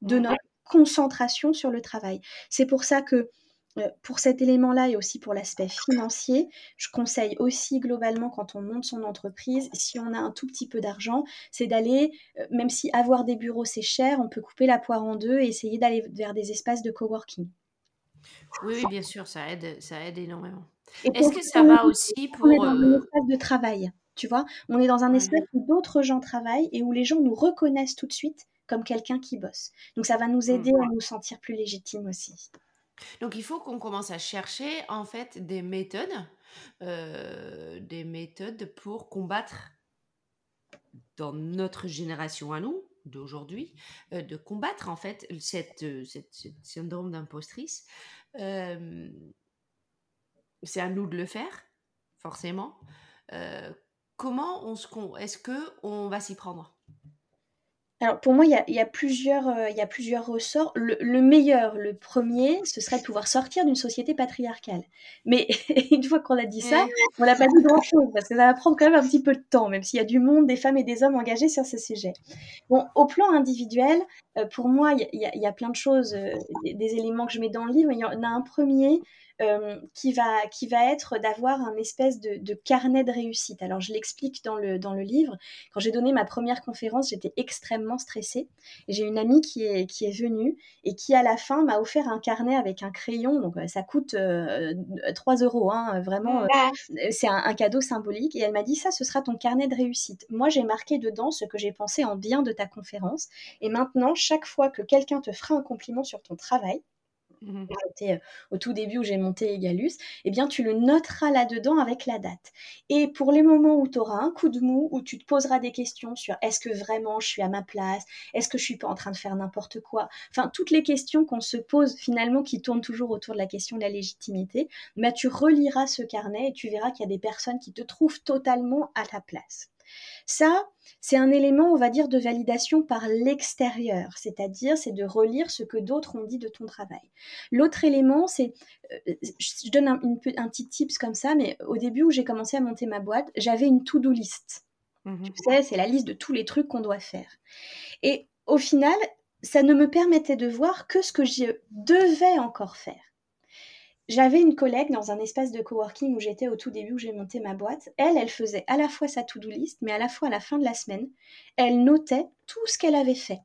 de notre concentration sur le travail. C'est pour ça que euh, pour cet élément-là et aussi pour l'aspect financier, je conseille aussi globalement quand on monte son entreprise, si on a un tout petit peu d'argent, c'est d'aller, euh, même si avoir des bureaux c'est cher, on peut couper la poire en deux et essayer d'aller vers des espaces de coworking. Oui, bien sûr, ça aide, ça aide énormément. Est-ce que ça va aussi pour... On est dans un euh, espace de travail, tu vois? On est dans un espace où d'autres gens travaillent et où les gens nous reconnaissent tout de suite comme quelqu'un qui bosse. Donc ça va nous mmh. aider à nous sentir plus légitimes aussi. Donc il faut qu'on commence à chercher en fait des méthodes, euh, des méthodes pour combattre dans notre génération à nous d'aujourd'hui, euh, de combattre en fait cette, cette, syndrome d'impostrice. Euh, c'est à nous de le faire, forcément. comment on se, est-ce que on va s'y prendre? Alors pour moi, il y a, plusieurs, euh, il y a plusieurs ressorts. Le, meilleur, le premier, ce serait de pouvoir sortir d'une société patriarcale. Mais [LAUGHS] une fois qu'on a dit ça, on n'a pas dit grand-chose, parce que ça va prendre quand même un petit peu de temps, même s'il y a du monde, des femmes et des hommes engagés sur ce sujet. Bon, au plan individuel, euh, pour moi, il y, a plein de choses, euh, des, des, éléments que je mets dans le livre. Il y en a un premier euh, qui, va, qui va être d'avoir un espèce de, carnet de réussite. Alors je l'explique dans le, dans le livre. Quand j'ai donné ma première conférence, j'étais extrêmement stressée. J'ai une amie qui est, qui est venue et qui à la fin m'a offert un carnet avec un crayon. Donc ça coûte 3 euh, euros, hein, vraiment. c'est un, un, cadeau symbolique. Et elle m'a dit ça, ce sera ton carnet de réussite. Moi, j'ai marqué dedans ce que j'ai pensé en bien de ta conférence. Et maintenant, chaque fois que quelqu'un te fera un compliment sur ton travail, Mmh au tout début où j'ai monté Egalus, eh bien tu le noteras là-dedans avec la date. Et pour les moments où tu auras un coup de mou, où tu te poseras des questions sur est-ce que vraiment je suis à ma place, est-ce que je suis pas en train de faire n'importe quoi, enfin toutes les questions qu'on se pose finalement qui tournent toujours autour de la question de la légitimité, bah, tu reliras ce carnet et tu verras qu'il y a des personnes qui te trouvent totalement à ta place. Ça, c'est un élément, on va dire, de validation par l'extérieur, c'est-à-dire c'est de relire ce que d'autres ont dit de ton travail. L'autre élément, c'est, euh, je donne un, petit tips comme ça, mais au début où j'ai commencé à monter ma boîte, j'avais une to-do list. Mmh tu sais, c'est la liste de tous les trucs qu'on doit faire. Et au final, ça ne me permettait de voir que ce que je devais encore faire. J'avais une collègue dans un espace de coworking où j'étais au tout début, où j'ai monté ma boîte. Elle, elle faisait à la fois sa to-do list, mais à la fois à la fin de la semaine, elle notait tout ce qu'elle avait fait.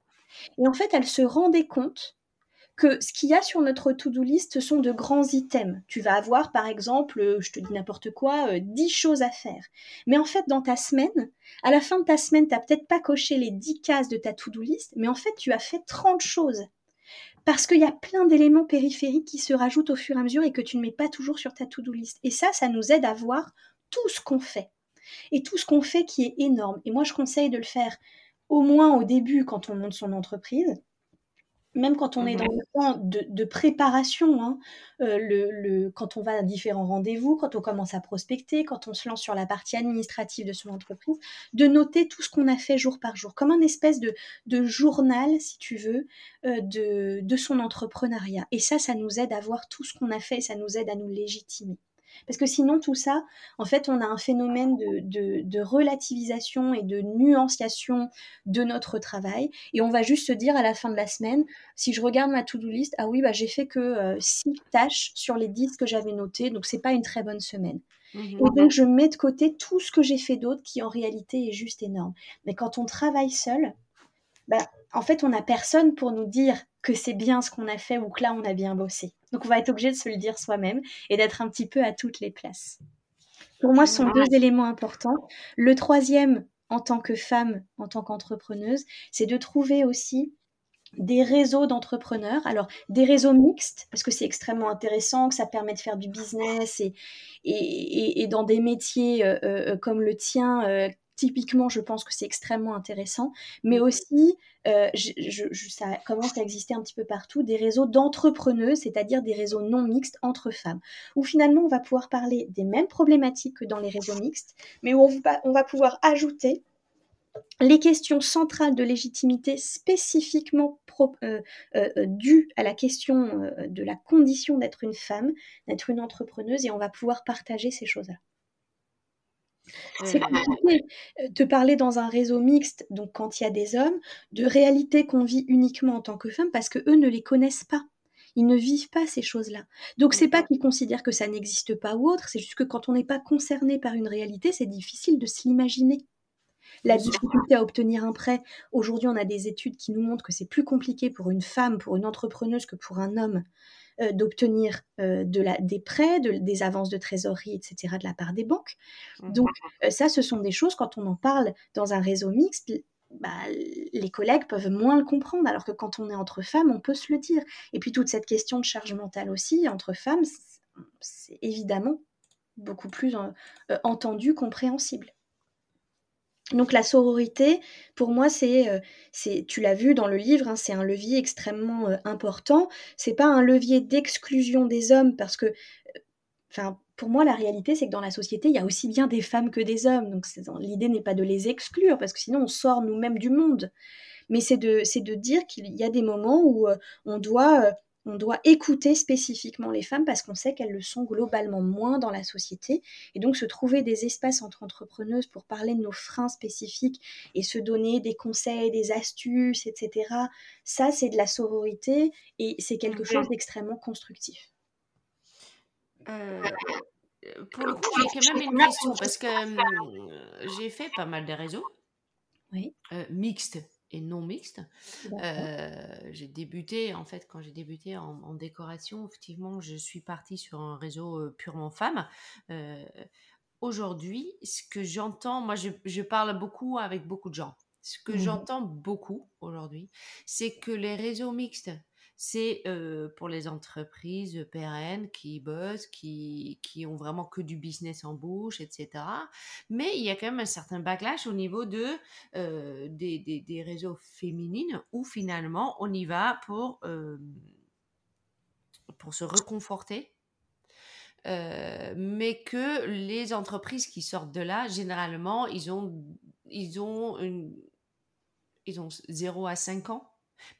Et en fait, elle se rendait compte que ce qu'il y a sur notre to-do list, ce sont de grands items. Tu vas avoir, par exemple, euh, je te dis n'importe quoi, 10 euh, choses à faire. Mais en fait, dans ta semaine, à la fin de ta semaine, tu n'as peut-être pas coché les 10 cases de ta to-do list, mais en fait, tu as fait 30 choses parce qu'il y a plein d'éléments périphériques qui se rajoutent au fur et à mesure et que tu ne mets pas toujours sur ta to-do list. Et ça, ça nous aide à voir tout ce qu'on fait. Et tout ce qu'on fait qui est énorme. Et moi, je conseille de le faire au moins au début quand on monte son entreprise, même quand on est dans mhm. le temps de, préparation, hein, euh, le, quand on va à différents rendez-vous, quand on commence à prospecter, quand on se lance sur la partie administrative de son entreprise, de noter tout ce qu'on a fait jour par jour, comme un espèce de, journal, si tu veux, euh, de, de son entrepreneuriat. Et ça, ça nous aide à voir tout ce qu'on a fait, ça nous aide à nous légitimer. Parce que sinon, tout ça, en fait, on a un phénomène de, relativisation et de nuanciation de notre travail. Et on va juste se dire à la fin de la semaine, si je regarde ma to-do list, ah oui, bah, j'ai fait que 6 euh, tâches sur les 10 que j'avais notées, donc c'est pas une très bonne semaine. Mmh et donc, je mets de côté tout ce que j'ai fait d'autre qui, en réalité, est juste énorme. Mais quand on travaille seul, bah, en fait, on n'a personne pour nous dire que c'est bien ce qu'on a fait ou que là, on a bien bossé. Donc, on va être obligé de se le dire soi-même et d'être un petit peu à toutes les places. Pour moi, ce sont deux éléments importants. Le troisième, en tant que femme, en tant qu'entrepreneuse, c'est de trouver aussi des réseaux d'entrepreneurs. Alors, des réseaux mixtes, parce que c'est extrêmement intéressant, que ça permet de faire du business et, et, dans des métiers euh, euh, comme le tien, euh, typiquement, je pense que c'est extrêmement intéressant, mais aussi, euh, ça commence à exister un petit peu partout, des réseaux d'entrepreneuses, c'est-à-dire des réseaux non mixtes entre femmes, où finalement on va pouvoir parler des mêmes problématiques que dans les réseaux mixtes, mais où on va, pouvoir ajouter les questions centrales de légitimité spécifiquement euh, euh, dues à la question de la condition d'être une femme, d'être une entrepreneuse, et on va pouvoir partager ces choses-là. C'est compliqué de parler dans un réseau mixte, donc quand il y a des hommes, de réalités qu'on vit uniquement en tant que femme parce que eux ne les connaissent pas. Ils ne vivent pas ces choses-là. Donc c'est pas qu'ils considèrent que ça n'existe pas ou autre, c'est juste que quand on n'est pas concerné par une réalité, c'est difficile de s'imaginer. La difficulté à obtenir un prêt, aujourd'hui on a des études qui nous montrent que c'est plus compliqué pour une femme, pour une entrepreneuse que pour un homme euh, d'obtenir euh, de la, des prêts, des avances de trésorerie, etc., de la part des banques. Mmh. Donc euh, ça, ce sont des choses, quand on en parle dans un réseau mixte, bah, les collègues peuvent moins le comprendre, alors que quand on est entre femmes, on peut se le dire. Et puis toute cette question de charge mentale aussi, entre femmes, c'est évidemment beaucoup plus entendu, compréhensible. Donc la sororité, pour moi, c'est, euh, c'est tu l'as vu dans le livre, hein, c'est un levier extrêmement euh, important. C'est pas un levier d'exclusion des hommes parce que, euh, enfin, pour moi, la réalité, c'est que dans la société, il y a aussi bien des femmes que des hommes. Donc l'idée n'est pas de les exclure parce que sinon on sort nous-mêmes du monde. Mais c'est de, c'est de dire qu'il y a des moments où on doit on doit écouter spécifiquement les femmes parce qu'on sait qu'elles le sont globalement moins dans la société. Et donc se trouver des espaces entre entrepreneuses pour parler de nos freins spécifiques et se donner des conseils, des astuces, etc. Ça, c'est de la sororité et c'est quelque chose d'extrêmement constructif. Euh, pour le coup, j'ai quand même une question parce que euh, j'ai fait pas mal de réseaux oui. Euh, mixtes et non mixte. Euh, j'ai débuté, en fait, quand j'ai débuté en, décoration, effectivement, je suis partie sur un réseau euh, purement femme. Euh, aujourd'hui, ce que j'entends, moi, je, parle beaucoup avec beaucoup de gens. Ce que mmh j'entends beaucoup aujourd'hui, c'est que les réseaux mixtes, c'est pour les entreprises pérennes qui bossent, qui, qui ont vraiment que du business en bouche, etc. Mais il y a quand même un certain backlash au niveau de, des, des, des, réseaux féminines où finalement on y va pour, pour se reconforter. mais que les entreprises qui sortent de là, généralement, ils ont, ils ont, ils ont 0 à 5 ans.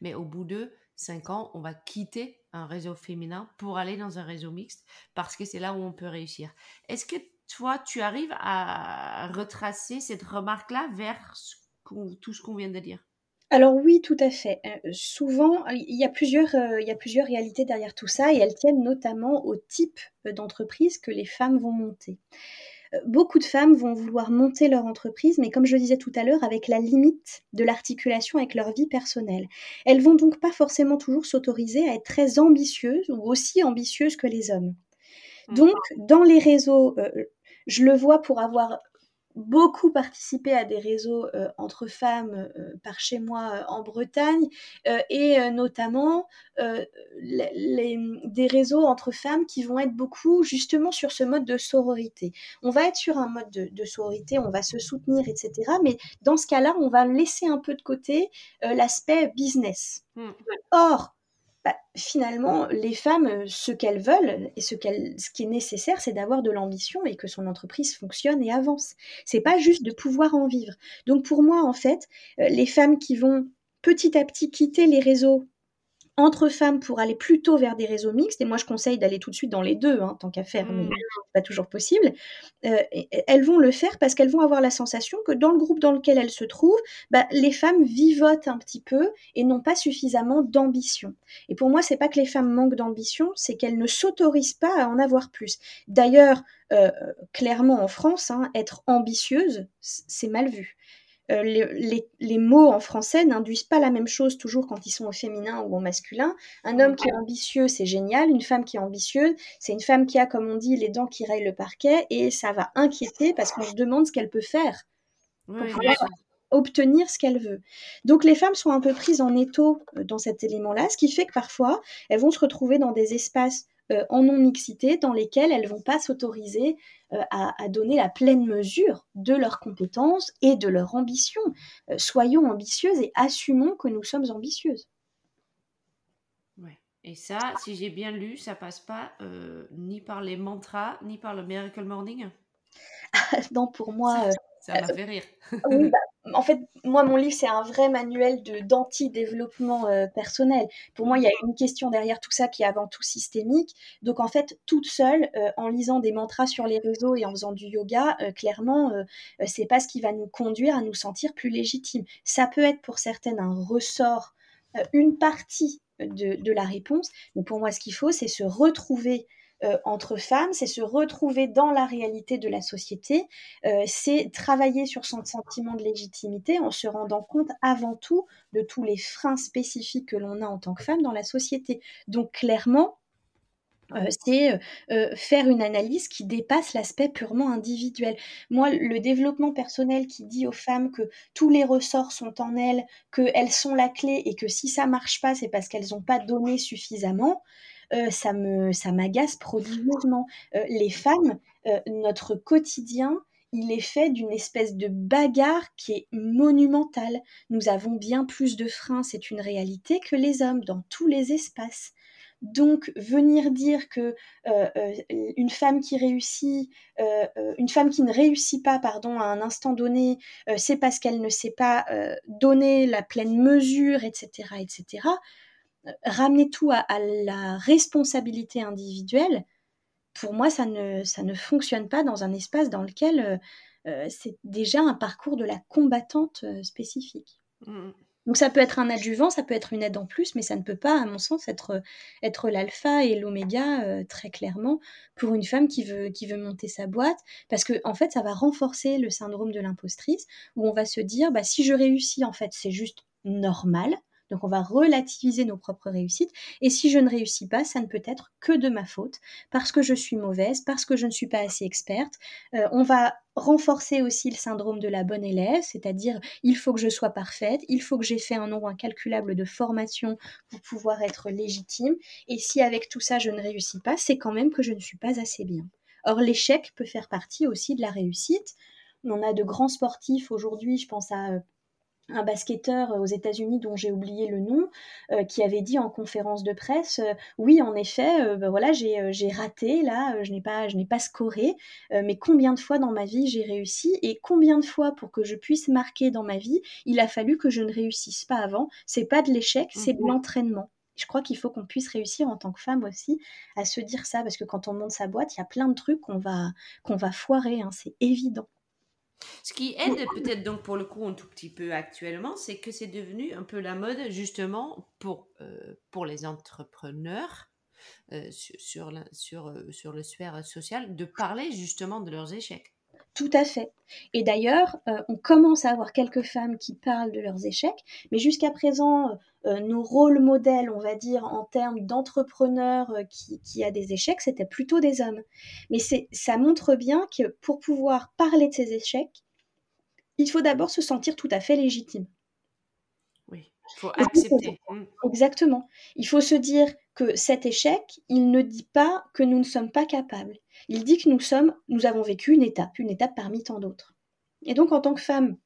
Mais au bout de 5 ans, on va quitter un réseau féminin pour aller dans un réseau mixte parce que c'est là où on peut réussir. Est-ce que toi, tu arrives à retracer cette remarque-là vers tout ce qu'on vient de dire? Alors oui, tout à fait. Euh, souvent, il y a plusieurs, euh, il y a plusieurs réalités derrière tout ça et elles tiennent notamment au type d'entreprise que les femmes vont monter beaucoup de femmes vont vouloir monter leur entreprise, mais comme je disais tout à l'heure, avec la limite de l'articulation avec leur vie personnelle. Elles vont donc pas forcément toujours s'autoriser à être très ambitieuses ou aussi ambitieuses que les hommes. Mmh. Donc, dans les réseaux, euh, je le vois pour avoir beaucoup participé à des réseaux euh, entre femmes euh, par chez moi euh, en Bretagne et notamment des réseaux entre femmes qui vont être beaucoup justement sur ce mode de sororité. On va être sur un mode de, sororité, on va se soutenir, etc. Mais dans ce cas-là, on va laisser un peu de côté l'aspect business. Mmh. Or, bah, finalement, les femmes, euh, ce qu'elles veulent et ce, ce qui est nécessaire, c'est d'avoir de l'ambition et que son entreprise fonctionne et avance. C'est pas juste de pouvoir en vivre. Donc pour moi, en fait, euh, les femmes qui vont petit à petit quitter les réseaux entre femmes pour aller plutôt vers des réseaux mixtes, et moi je conseille d'aller tout de suite dans les deux, hein, tant qu'à faire, mais c'est pas toujours possible, euh, elles vont le faire parce qu'elles vont avoir la sensation que dans le groupe dans lequel elles se trouvent, bah, les femmes vivotent un petit peu et n'ont pas suffisamment d'ambition. Et pour moi, c'est pas que les femmes manquent d'ambition, c'est qu'elles ne s'autorisent pas à en avoir plus. D'ailleurs, euh, clairement en France, hein, être ambitieuse, c'est mal vu. Euh, les, mots en français n'induisent pas la même chose toujours quand ils sont au féminin ou au masculin. Un homme qui est ambitieux, c'est génial. Une femme qui est ambitieuse, c'est une femme qui a, comme on dit, les dents qui rayent le parquet et ça va inquiéter parce qu'on se demande ce qu'elle peut faire pour pouvoir obtenir ce qu'elle veut. Donc les femmes sont un peu prises en étau euh, dans cet élément-là, ce qui fait que parfois elles vont se retrouver dans des espaces en non-mixité dans lesquels elles vont pas s'autoriser euh, à, donner la pleine mesure de leurs compétences et de leur ambition. Euh, soyons ambitieuses et assumons que nous sommes ambitieuses. Ouais. Et ça, si j'ai bien lu, ça passe pas ni par les mantras, ni par le Miracle Morning? [LAUGHS] Non, pour moi, ça m'a fait rire. oui, bah, [LAUGHS] en fait, moi, mon livre, c'est un vrai manuel de d'anti-développement euh, personnel. Pour moi, il y a une question derrière tout ça qui est avant tout systémique. Donc, en fait, toute seule, euh, en lisant des mantras sur les réseaux et en faisant du yoga, euh, clairement, c'est pas ce qui va nous conduire à nous sentir plus légitimes. Ça peut être pour certaines un ressort, une partie de, de, la réponse. Mais pour moi, ce qu'il faut, c'est se retrouver euh, entre femmes, c'est se retrouver dans la réalité de la société, euh, c'est travailler sur son sentiment de légitimité en se rendant compte avant tout de tous les freins spécifiques que l'on a en tant que femme dans la société. Donc clairement, euh, c'est faire une analyse qui dépasse l'aspect purement individuel. Moi, le développement personnel qui dit aux femmes que tous les ressorts sont en elles, qu'elles sont la clé et que si ça marche pas, c'est parce qu'elles n'ont pas donné suffisamment, euh, ça me m'agace prodigieusement. Euh, les femmes, euh, notre quotidien, il est fait d'une espèce de bagarre qui est monumentale. Nous avons bien plus de freins, c'est une réalité, que les hommes dans tous les espaces. Donc venir dire que une femme qui réussit, une femme qui ne réussit pas, pardon, à un instant donné, c'est parce qu'elle ne sait pas donner la pleine mesure, etc., etc ramener tout à, la responsabilité individuelle, pour moi, ça ne, ça ne fonctionne pas dans un espace dans lequel euh, euh, c'est déjà un parcours de la combattante euh, spécifique. Mmh. Donc ça peut être un adjuvant, ça peut être une aide en plus, mais ça ne peut pas, à mon sens, être, être l'alpha et l'oméga très clairement pour une femme qui veut, qui veut monter sa boîte, parce que en fait, ça va renforcer le syndrome de l'impostrice, où on va se dire, bah, si je réussis, en fait, c'est juste normal, Donc on va relativiser nos propres réussites. Et si je ne réussis pas, ça ne peut être que de ma faute, parce que je suis mauvaise, parce que je ne suis pas assez experte. Euh, on va renforcer aussi le syndrome de la bonne élève, c'est-à-dire il faut que je sois parfaite, il faut que j'ai fait un nombre incalculable de formations pour pouvoir être légitime. Et si avec tout ça je ne réussis pas, c'est quand même que je ne suis pas assez bien. Or l'échec peut faire partie aussi de la réussite. On a de grands sportifs aujourd'hui, je pense à euh, un basketteur aux États-Unis dont j'ai oublié le nom, euh, qui avait dit en conférence de presse euh, Oui, en effet, ben voilà, j'ai raté, là, je n'ai pas, je pas scoré, mais combien de fois dans ma vie j'ai réussi et combien de fois pour que je puisse marquer dans ma vie, il a fallu que je ne réussisse pas avant. C'est pas de l'échec, c'est de mmh l'entraînement. Je crois qu'il faut qu'on puisse réussir en tant que femme aussi à se dire ça, parce que quand on monte sa boîte, il y a plein de trucs qu'on va, qu'on va foirer, hein, c'est évident. Ce qui aide peut-être donc pour le coup un tout petit peu actuellement, c'est que c'est devenu un peu la mode justement pour, euh, les entrepreneurs euh, sur, euh, sur le sphère social de parler justement de leurs échecs. Tout à fait. Et d'ailleurs, on commence à avoir quelques femmes qui parlent de leurs échecs, mais jusqu'à présent, nos rôles modèles, on va dire, en termes d'entrepreneurs qui, qui, a des échecs, c'était plutôt des hommes. Mais ça montre bien que pour pouvoir parler de ces échecs, il faut d'abord se sentir tout à fait légitime. Oui, il faut accepter. Mmh. Exactement. Il faut se dire que cet échec, il ne dit pas que nous ne sommes pas capables. Il dit que nous sommes, nous avons vécu une étape, une étape parmi tant d'autres. Et donc, en tant que femme,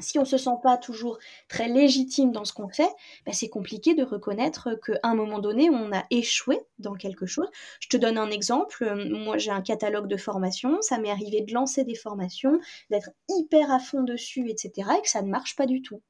si on ne se sent pas toujours très légitime dans ce qu'on fait, bah, c'est compliqué de reconnaître qu'à un moment donné, on a échoué dans quelque chose. Je te donne un exemple. Moi, j'ai un catalogue de formations. Ça m'est arrivé de lancer des formations, d'être hyper à fond dessus, etc., et que ça ne marche pas du tout.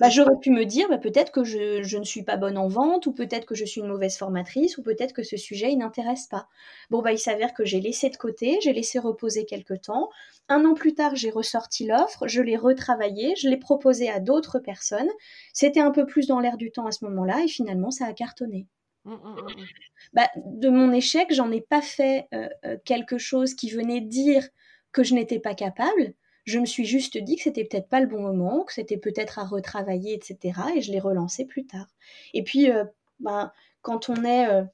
Bah, j'aurais pu me dire bah, peut-être que je, ne suis pas bonne en vente, ou peut-être que je suis une mauvaise formatrice, ou peut-être que ce sujet il n'intéresse pas. Bon, bah, il s'avère que j'ai laissé de côté, j'ai laissé reposer quelque temps. Un an plus tard, j'ai ressorti l'offre, je l'ai retravaillée, je l'ai proposée à d'autres personnes. C'était un peu plus dans l'air du temps à ce moment-là, et finalement, ça a cartonné. Mmh, mmh, mmh, bah, de mon échec, j'en ai pas fait euh, euh, quelque chose qui venait dire que je n'étais pas capable je me suis juste dit que c'était peut-être pas le bon moment, que c'était peut-être à retravailler, etc. Et je l'ai relancé plus tard. Et puis, euh, ben, quand on est euh,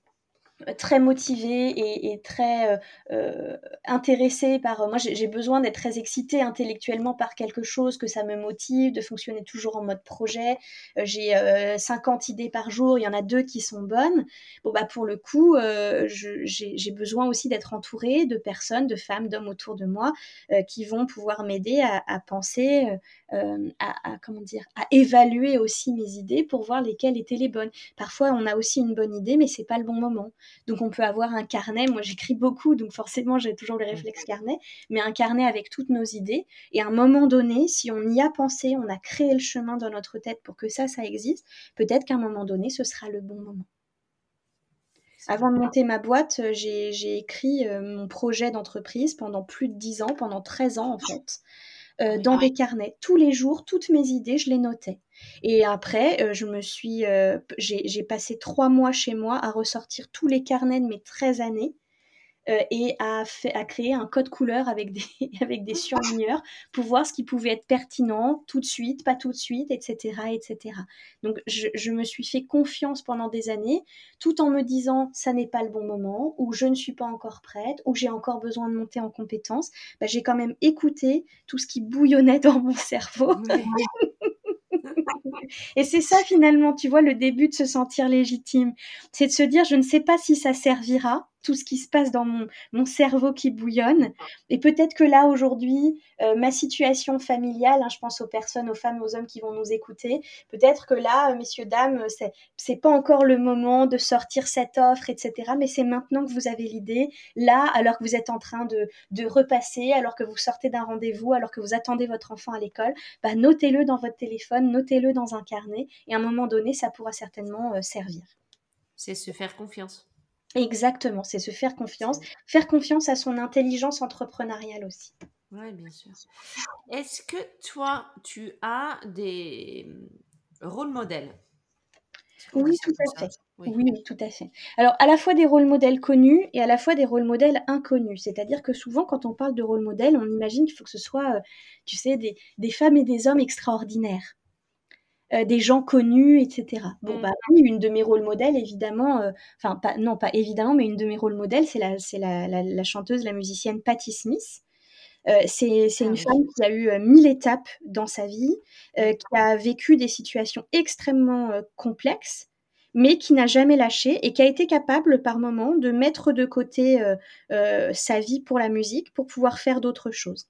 très motivée et, très euh, euh, intéressée par... moi, j'ai besoin d'être très excitée intellectuellement par quelque chose, que ça me motive, de fonctionner toujours en mode projet. Euh, j'ai 50 idées par jour, il y en a deux qui sont bonnes. Bon, bah, pour le coup, j'ai besoin aussi d'être entourée de personnes, de femmes, d'hommes autour de moi qui vont pouvoir m'aider à, à, penser, à, à, comment dire, à évaluer aussi mes idées pour voir lesquelles étaient les bonnes. Parfois, on a aussi une bonne idée, mais c'est pas le bon moment. Donc on peut avoir un carnet, moi j'écris beaucoup, donc forcément j'ai toujours le réflexe carnet, mais un carnet avec toutes nos idées. Et à un moment donné, si on y a pensé, on a créé le chemin dans notre tête pour que ça, ça existe, peut-être qu'à un moment donné, ce sera le bon moment. Avant de monter ma boîte, euh, j'ai écrit euh, mon projet d'entreprise pendant plus de 10 ans, pendant 13 ans en fait. Euh, dans des carnets. Tous les jours, toutes mes idées, je les notais. Et après, euh, je me suis, euh, j'ai passé trois mois chez moi à ressortir tous les carnets de mes 13 années euh, et à, à, créer un code couleur avec des, [LAUGHS] avec des surligneurs pour voir ce qui pouvait être pertinent tout de suite, pas tout de suite, etc. etc. Donc je, je me suis fait confiance pendant des années tout en me disant ça n'est pas le bon moment ou je ne suis pas encore prête ou j'ai encore besoin de monter en compétence. Bah, j'ai quand même écouté tout ce qui bouillonnait dans mon cerveau. Et c'est ça finalement, tu vois, le début de se sentir légitime. C'est de se dire, je ne sais pas si ça servira, tout ce qui se passe dans mon, mon cerveau qui bouillonne. Et peut-être que là, aujourd'hui, euh, ma situation familiale, hein, je pense aux personnes, aux femmes, aux hommes qui vont nous écouter, peut-être que là, euh, messieurs, dames, c'est, c'est pas encore le moment de sortir cette offre, etc. Mais c'est maintenant que vous avez l'idée, là, alors que vous êtes en train de, de repasser, alors que vous sortez d'un rendez-vous, alors que vous attendez votre enfant à l'école, bah, notez-le dans votre téléphone, notez-le dans un carnet, et à un moment donné, ça pourra certainement euh, servir. C'est se faire confiance. Exactement, c'est se faire confiance, faire confiance à son intelligence entrepreneuriale aussi. Oui, bien sûr. Est-ce que toi, tu as des mmh, rôles modèles? Oui, tout à fait. Oui. oui. tout à fait. Alors, à la fois des rôles modèles connus et à la fois des rôles modèles inconnus. C'est-à-dire que souvent, quand on parle de rôles modèles, on imagine qu'il faut que ce soit, euh, tu sais, des, des femmes et des hommes extraordinaires. Des gens connus, etc. Bon, mmh. bah oui, une de mes rôles modèles, évidemment, enfin, pas, non, pas évidemment, mais une de mes rôles modèles, c'est la, c'est la, la, chanteuse, la musicienne Patti Smith. c'est, c'est ah une femme qui a eu mille étapes dans sa vie, mmh. qui a vécu des situations extrêmement complexes, mais qui n'a jamais lâché et qui a été capable par moments de mettre de côté sa vie pour la musique pour pouvoir faire d'autres choses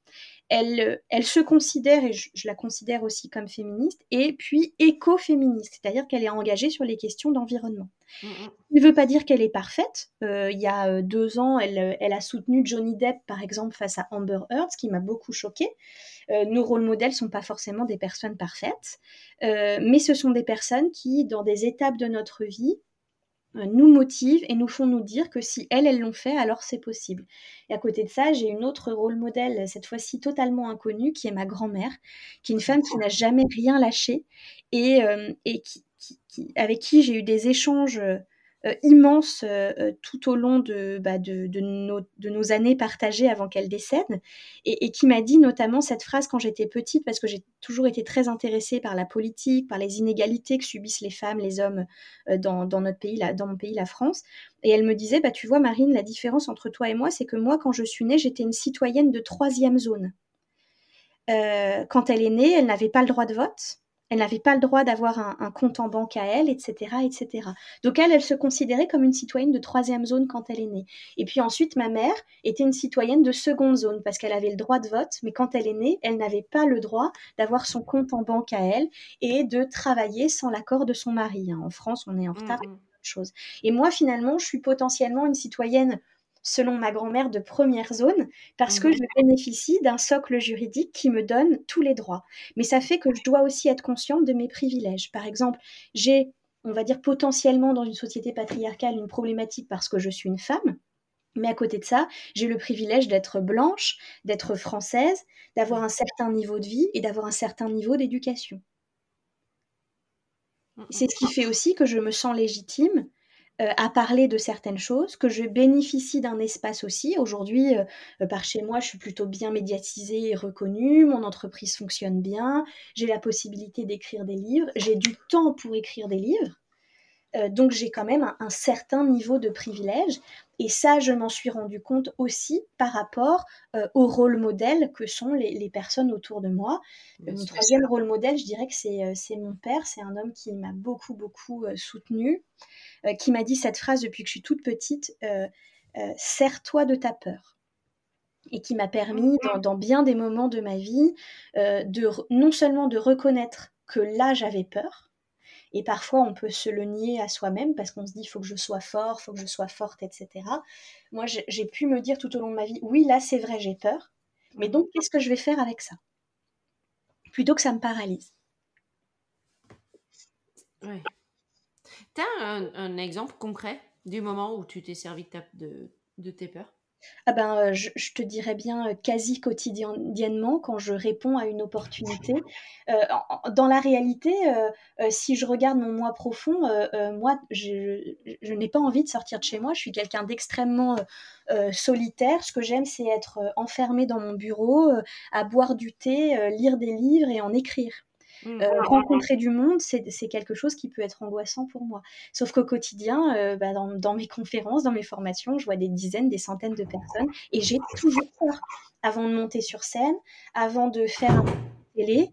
elle, elle se considère, et je, la considère aussi comme féministe, et puis écoféministe, c'est-à-dire qu'elle est engagée sur les questions d'environnement. Ce mm, mm. ne veut pas dire qu'elle est parfaite. Euh, il y a euh, deux ans, elle, elle, a soutenu Johnny Depp, par exemple, face à Amber Heard, ce qui m'a beaucoup choquée. Euh, nos rôles modèles sont pas forcément des personnes parfaites, mais ce sont des personnes qui, dans des étapes de notre vie, nous motivent et nous font nous dire que si elles, elles l'ont fait, alors c'est possible. Et à côté de ça, j'ai une autre rôle modèle, cette fois-ci totalement inconnue, qui est ma grand-mère, qui est une femme qui n'a jamais rien lâché et, euh, et qui, avec qui j'ai eu des échanges euh, euh, immense euh, euh, tout au long de, bah, de, nos, années partagées avant qu'elle décède, et, qui m'a dit notamment cette phrase quand j'étais petite, parce que j'ai toujours été très intéressée par la politique, par les inégalités que subissent les femmes, les hommes dans, notre pays, dans mon pays, la France. Et elle me disait, bah, tu vois Marine, la différence entre toi et moi, c'est que moi, quand je suis née, j'étais une citoyenne de troisième zone. quand elle est née, elle n'avait pas le droit de vote elle n'avait pas le droit d'avoir un, compte en banque à elle, etc., etc. Donc elle, elle se considérait comme une citoyenne de troisième zone quand elle est née. Et puis ensuite, ma mère était une citoyenne de seconde zone parce qu'elle avait le droit de vote, mais quand elle est née, elle n'avait pas le droit d'avoir son compte en banque à elle et de travailler sans l'accord de son mari. Hein. En France, on est en retard. Mmh, mmh. Chose. Et moi, finalement, je suis potentiellement une citoyenne selon ma grand-mère, de première zone, parce que mhm. je bénéficie d'un socle juridique qui me donne tous les droits. Mais ça fait que je dois aussi être consciente de mes privilèges. Par exemple, j'ai, on va dire potentiellement dans une société patriarcale, une problématique parce que je suis une femme. Mais à côté de ça, j'ai le privilège d'être blanche, d'être française, d'avoir un certain niveau de vie et d'avoir un certain niveau d'éducation. Mhm. C'est ce qui fait aussi que je me sens légitime euh, à parler de certaines choses, que je bénéficie d'un espace aussi. Aujourd'hui, euh, euh, par chez moi, je suis plutôt bien médiatisée et reconnue, mon entreprise fonctionne bien, j'ai la possibilité d'écrire des livres, j'ai du temps pour écrire des livres. donc j'ai quand même un, certain niveau de privilège. Et ça, je m'en suis rendu compte aussi par rapport au rôle modèle que sont les, personnes autour de moi. mon troisième rôle modèle, je dirais que c'est mon père. C'est un homme qui m'a beaucoup, beaucoup soutenu. Euh, qui m'a dit cette phrase depuis que je suis toute petite euh, euh, Sers-toi de ta peur et qui m'a permis, mmh. dans, bien des moments de ma vie, de non seulement de reconnaître que là j'avais peur, et parfois on peut se le nier à soi-même parce qu'on se dit il faut que je sois fort, il faut que je sois forte, etc. Moi j'ai pu me dire tout au long de ma vie oui là c'est vrai j'ai peur, mais donc qu'est-ce que je vais faire avec ça? Plutôt que ça me paralyse. Oui. Un, exemple concret du moment où tu t'es servi de, de, tes peurs? Ah ben, euh, je, te dirais bien euh, quasi quotidiennement quand je réponds à une opportunité. Euh, dans la réalité, si je regarde mon moi profond, moi, je, je n'ai pas envie de sortir de chez moi. Je suis quelqu'un d'extrêmement solitaire. Ce que j'aime, c'est être enfermé dans mon bureau, à boire du thé, lire des livres et en écrire. Mmh. Euh, rencontrer du monde, c'est quelque chose qui peut être angoissant pour moi. Sauf qu'au quotidien, euh, bah, dans, mes conférences, dans mes formations, je vois des dizaines, des centaines de personnes et j'ai toujours peur. Avant de monter sur scène, avant de faire un télé,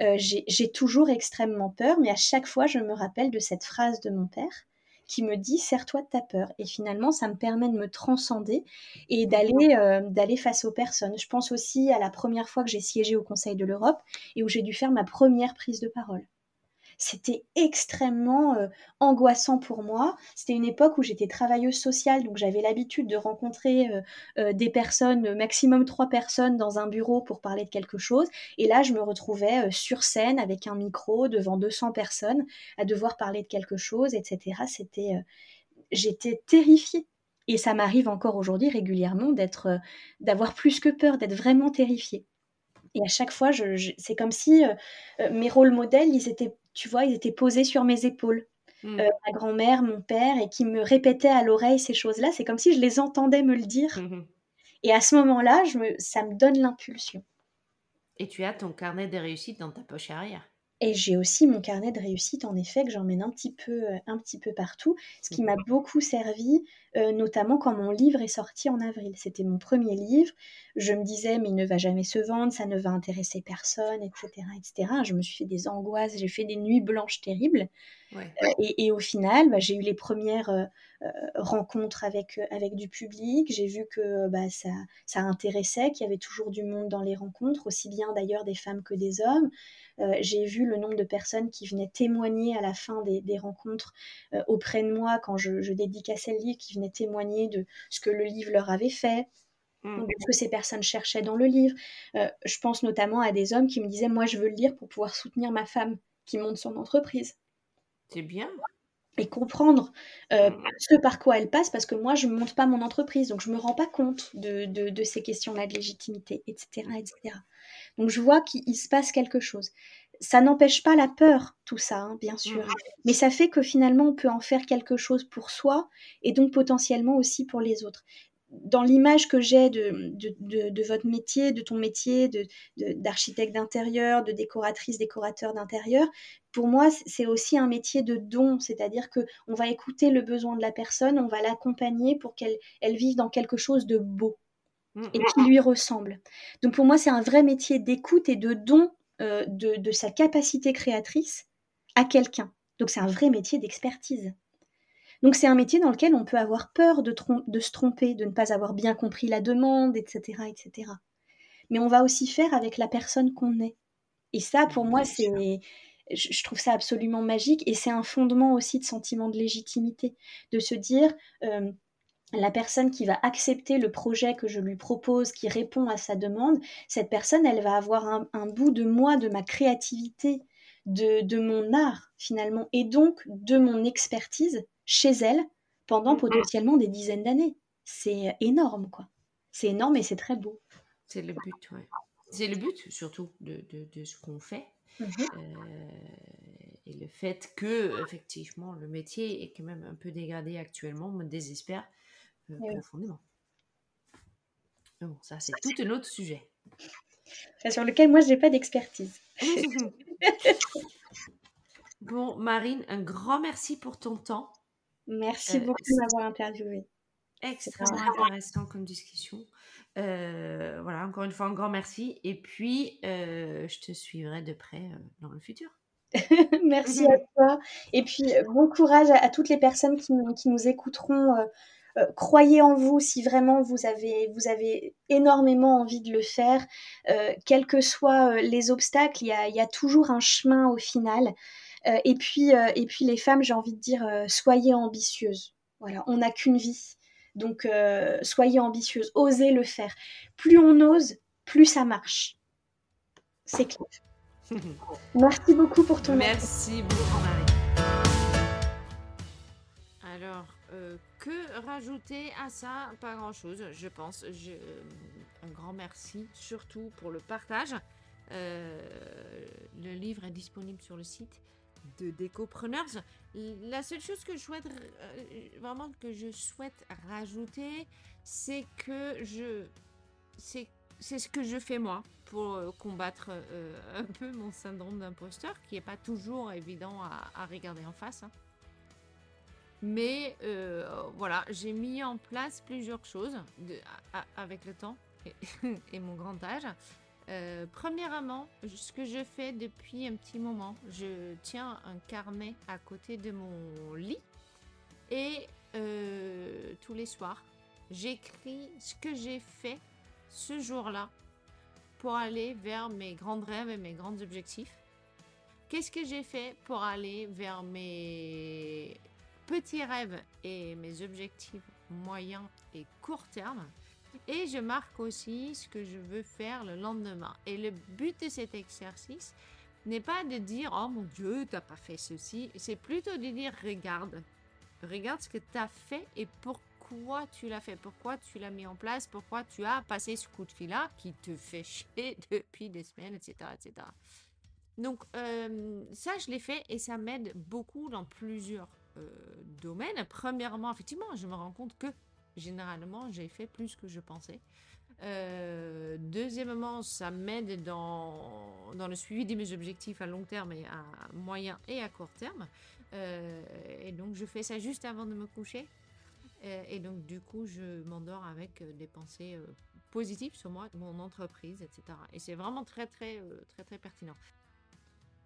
euh, j'ai toujours extrêmement peur, mais à chaque fois, je me rappelle de cette phrase de mon père qui me dit serre-toi de ta peur. Et finalement, ça me permet de me transcender et d'aller euh, d'aller face aux personnes. Je pense aussi à la première fois que j'ai siégé au Conseil de l'Europe et où j'ai dû faire ma première prise de parole. C'était extrêmement euh, angoissant pour moi. C'était une époque où j'étais travailleuse sociale, donc j'avais l'habitude de rencontrer euh, euh, des personnes, maximum trois personnes dans un bureau pour parler de quelque chose. Et là, je me retrouvais sur scène avec un micro devant 200 personnes à devoir parler de quelque chose, etc. C'était, j'étais terrifiée. Et ça m'arrive encore aujourd'hui régulièrement d'être, d'avoir plus que peur, d'être vraiment terrifiée. Et à chaque fois, c'est comme si mes rôles modèles, ils étaient tu vois, ils étaient posés sur mes épaules. Mmh. Euh, ma grand-mère, mon père, et qui me répétaient à l'oreille ces choses-là. C'est comme si je les entendais me le dire. [LAUGHS] Mmh et à ce moment-là, me, ça me donne l'impulsion. Et tu as ton carnet des réussites dans ta poche arrière. Et j'ai aussi mon carnet de réussite, en effet, que j'emmène un petit peu, euh, un petit peu partout, ce qui m'a beaucoup servi, euh, notamment quand mon livre est sorti en avril. C'était mon premier livre. Je me disais, mais il ne va jamais se vendre, ça ne va intéresser personne, etc., etc. Je me suis fait des angoisses, j'ai fait des nuits blanches terribles. Euh, et, au final, bah, j'ai eu les premières rencontres avec, avec du public. J'ai vu que bah, ça, ça intéressait, qu'il y avait toujours du monde dans les rencontres, aussi bien d'ailleurs des femmes que des hommes. Euh, j'ai vu le nombre de personnes qui venaient témoigner à la fin des, rencontres euh, auprès de moi quand je, je, dédicassais le livre, qui venaient témoigner de ce que le livre leur avait fait, mmh. de ce que ces personnes cherchaient dans le livre. Euh, je pense notamment à des hommes qui me disaient, moi je veux le lire pour pouvoir soutenir ma femme qui monte son entreprise. C'est bien et comprendre mmh. ce par quoi elle passe, parce que moi, je ne monte pas mon entreprise, donc je ne me rends pas compte de, de ces questions-là de légitimité, etc., etc. Donc je vois qu'il se passe quelque chose. Ça n'empêche pas la peur, tout ça, hein, bien sûr, mmh. mais ça fait que finalement on peut en faire quelque chose pour soi et donc potentiellement aussi pour les autres. Dans l'image que j'ai de, de, votre métier, de ton métier, d'architecte d'intérieur, de décoratrice, décorateur d'intérieur, pour moi, c'est aussi un métier de don, c'est-à-dire que on va écouter le besoin de la personne, on va l'accompagner pour qu'elle elle vive dans quelque chose de beau. Mm, et qui lui ressemble. Donc pour moi, c'est un vrai métier d'écoute et de don euh, de, sa capacité créatrice à quelqu'un. Donc c'est un vrai métier d'expertise. Donc c'est un métier dans lequel on peut avoir peur de, de, se tromper, de ne pas avoir bien compris la demande, etc., etc. Mais on va aussi faire avec la personne qu'on est. Et ça, pour moi, c'est, je trouve ça absolument magique et c'est un fondement aussi de sentiment de légitimité, de se dire, euh, la personne qui va accepter le projet que je lui propose, qui répond à sa demande, cette personne, elle va avoir un, bout de moi, de ma créativité, de, mon art finalement, et donc de mon expertise chez elle pendant mm-hmm. potentiellement des dizaines d'années. C'est énorme, quoi. C'est énorme et c'est très beau. C'est le but, oui. C'est le but surtout de, ce qu'on fait. Mm-hmm. Euh, et le fait que, effectivement, le métier est quand même un peu dégradé actuellement me désespère profondément. bon, ça, c'est tout un autre sujet. sur lequel moi, je n'ai pas d'expertise. [LAUGHS] bon, Marine, un grand merci pour ton temps. Merci euh, beaucoup de m'avoir interviewé. Extrêmement intéressant comme discussion. Euh, voilà, encore une fois, un grand merci. Et puis, euh, je te suivrai de près dans le futur. [LAUGHS] merci à toi. Et puis, bon courage à, toutes les personnes qui, qui nous écouteront euh, croyez en vous si vraiment vous avez, vous avez énormément envie de le faire. Euh, quels que soient euh, les obstacles, il y a, toujours un chemin au final. et, puis, et puis les femmes, j'ai envie de dire, soyez ambitieuses. Voilà, on n'a qu'une vie. Donc, soyez ambitieuses, osez le faire. Plus on ose, plus ça marche. C'est clair. [LAUGHS] Merci beaucoup pour ton Merci beaucoup, Marie. Alors, que rajouter à ça? Pas grand-chose, je pense. Je, un grand merci, surtout pour le partage. Euh, le livre est disponible sur le site de Décopreneurs. La seule chose que je souhaite euh, vraiment que je souhaite rajouter, c'est que je c'est c'est ce que je fais moi pour euh, combattre [LAUGHS] un peu mon syndrome d'imposteur qui est pas toujours évident à, regarder en face. Hein. Mais euh, voilà, j'ai mis en place plusieurs choses avec le temps [LAUGHS] et, mon grand âge. Euh, premièrement, ce que je fais depuis un petit moment, je tiens un carnet à côté de mon lit et euh, tous les soirs, j'écris ce que j'ai fait ce jour-là pour aller vers mes grands rêves et mes grands objectifs. Qu'est-ce que j'ai fait pour aller vers mes petits rêves et mes objectifs moyens et court terme. Et je marque aussi ce que je veux faire le lendemain. Et le but de cet exercice n'est pas de dire oh mon Dieu, t'as pas fait ceci. C'est plutôt de dire regarde, regarde ce que tu as fait et pourquoi tu l'as fait, pourquoi tu l'as mis en place, pourquoi tu as passé ce coup de fil là qui te fait chier [LAUGHS] depuis des semaines, etc., etc. Donc euh, ça, je l'ai fait et ça m'aide beaucoup dans plusieurs euh, domaine. Premièrement, effectivement, je me rends compte que généralement, j'ai fait plus que je pensais. Euh, deuxièmement, ça m'aide dans, dans, le suivi de mes objectifs à long terme et à moyen et à court terme. Euh, et donc, je fais ça juste avant de me coucher. Euh, et donc, du coup, je m'endors avec des pensées positives sur moi, mon entreprise, etc. Et c'est vraiment très, très, très, très pertinent.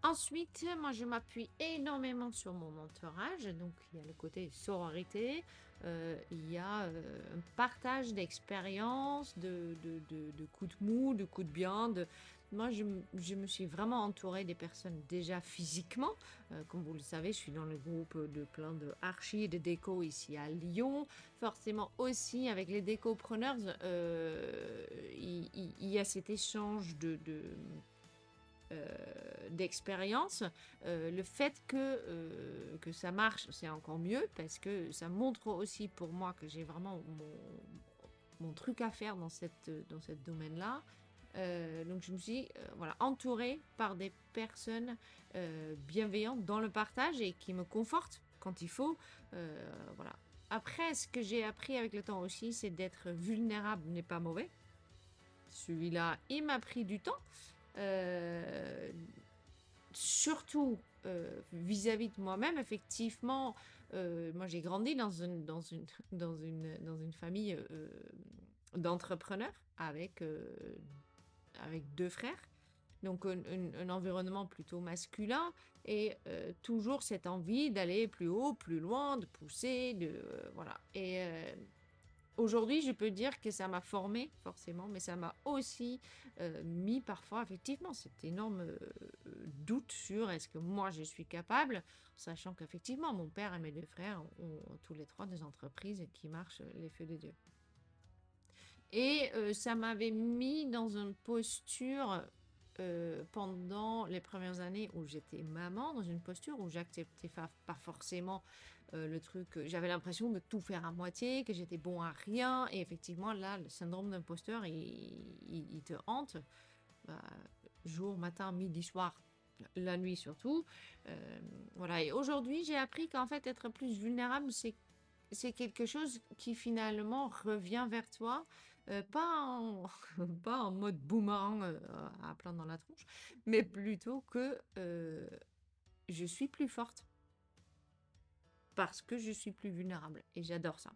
Ensuite, moi, je m'appuie énormément sur mon entourage. Donc, il y a le côté sororité, euh, il y a euh, un partage d'expériences, de, coups de mou, de coups de bien. Moi, je, me suis vraiment entourée des personnes déjà physiquement. Euh, comme vous le savez, je suis dans le groupe de plein de archi et de déco ici à Lyon. Forcément aussi, avec les décopreneurs, il, il, y a cet échange de euh, d'expérience, euh, le fait que, euh, que ça marche, c'est encore mieux parce que ça montre aussi pour moi que j'ai vraiment mon, mon, truc à faire dans cette, dans cette domaine-là. donc je me suis voilà, entourée par des personnes bienveillantes dans le partage et qui me confortent quand il faut. voilà. Après, ce que j'ai appris avec le temps aussi, c'est d'être vulnérable n'est pas mauvais. Celui-là, il m'a pris du temps. Euh, surtout euh, vis-à-vis de moi-même, effectivement, euh, moi j'ai grandi dans une, dans une, [LAUGHS] dans une, dans une famille d'entrepreneurs avec, avec deux frères. Donc un, un, environnement plutôt masculin et toujours cette envie d'aller plus haut, plus loin, de pousser, de voilà. Et Aujourd'hui, je peux dire que ça m'a formé, forcément, mais ça m'a aussi euh, mis parfois, effectivement, cet énorme euh, doute sur est-ce que moi je suis capable, sachant qu'effectivement, mon père et mes deux frères ont, tous les trois des entreprises qui marchent les feux de Dieu. Et euh, ça m'avait mis dans une posture pendant les premières années où j'étais maman, dans une posture où j'acceptais pas forcément euh, le truc, j'avais l'impression de tout faire à moitié, que j'étais bon à rien, et effectivement là, le syndrome d'imposteur, il, te hante, bah, jour, matin, midi, soir, la nuit surtout. Euh, voilà, et aujourd'hui j'ai appris qu'en fait être plus vulnérable, c'est c'est quelque chose qui finalement revient vers toi, euh, pas, en, [LAUGHS] pas en mode boomerang euh, à plein dans la tronche, mais plutôt que euh, je suis plus forte parce que je suis plus vulnérable. Et j'adore ça.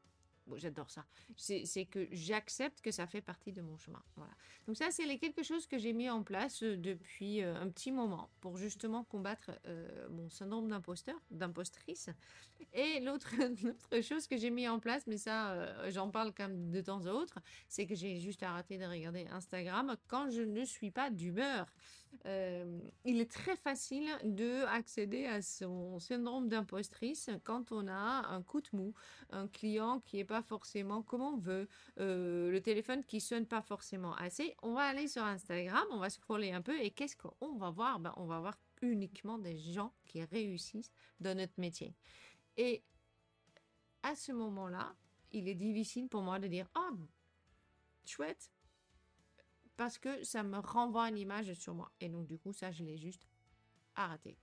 Bon, j'adore ça. C'est que j'accepte que ça fait partie de mon chemin. Voilà. Donc ça, c'est quelque chose que j'ai mis en place euh, depuis euh, un petit moment pour justement combattre euh, mon syndrome d'imposteur, d'impostrice. Et l'autre [LAUGHS] chose que j'ai mis en place, mais ça, j'en parle même de temps à autre, c'est que j'ai juste arrêté de regarder Instagram quand je ne suis pas d'humeur. Il est très facile de accéder à son syndrome d'impostrice quand on a un coup de mou, un client qui est pas forcément comme on veut, euh, le téléphone qui sonne pas forcément assez, on va aller sur Instagram, on va scroller un peu et qu'est-ce qu'on va voir? Ben, On va voir uniquement des gens qui réussissent dans notre métier. Et à ce moment-là, il est difficile pour moi de dire oh, chouette, parce que ça me renvoie une image sur moi. Et donc, du coup, ça, je l'ai juste arrêté.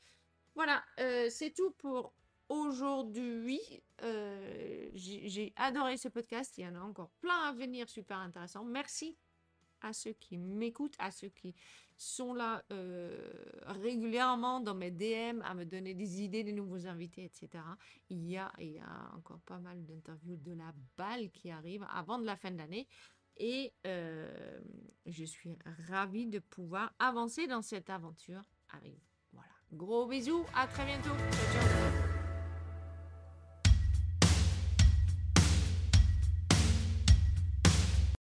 Voilà, euh, c'est tout pour aujourd'hui. Euh, j'ai adoré ce podcast. Il y en a encore plein à venir, super intéressant. Merci à ceux qui m'écoutent, à ceux qui sont là euh, régulièrement dans mes DM, à me donner des idées de nouveaux invités, etc. Il y a, il a encore pas mal d'interviews de la balle qui arrivent avant la fin de l'année. Et euh, je suis ravie de pouvoir avancer dans cette aventure avec vous. Voilà. Gros bisous, à très bientôt. Ciao, ciao.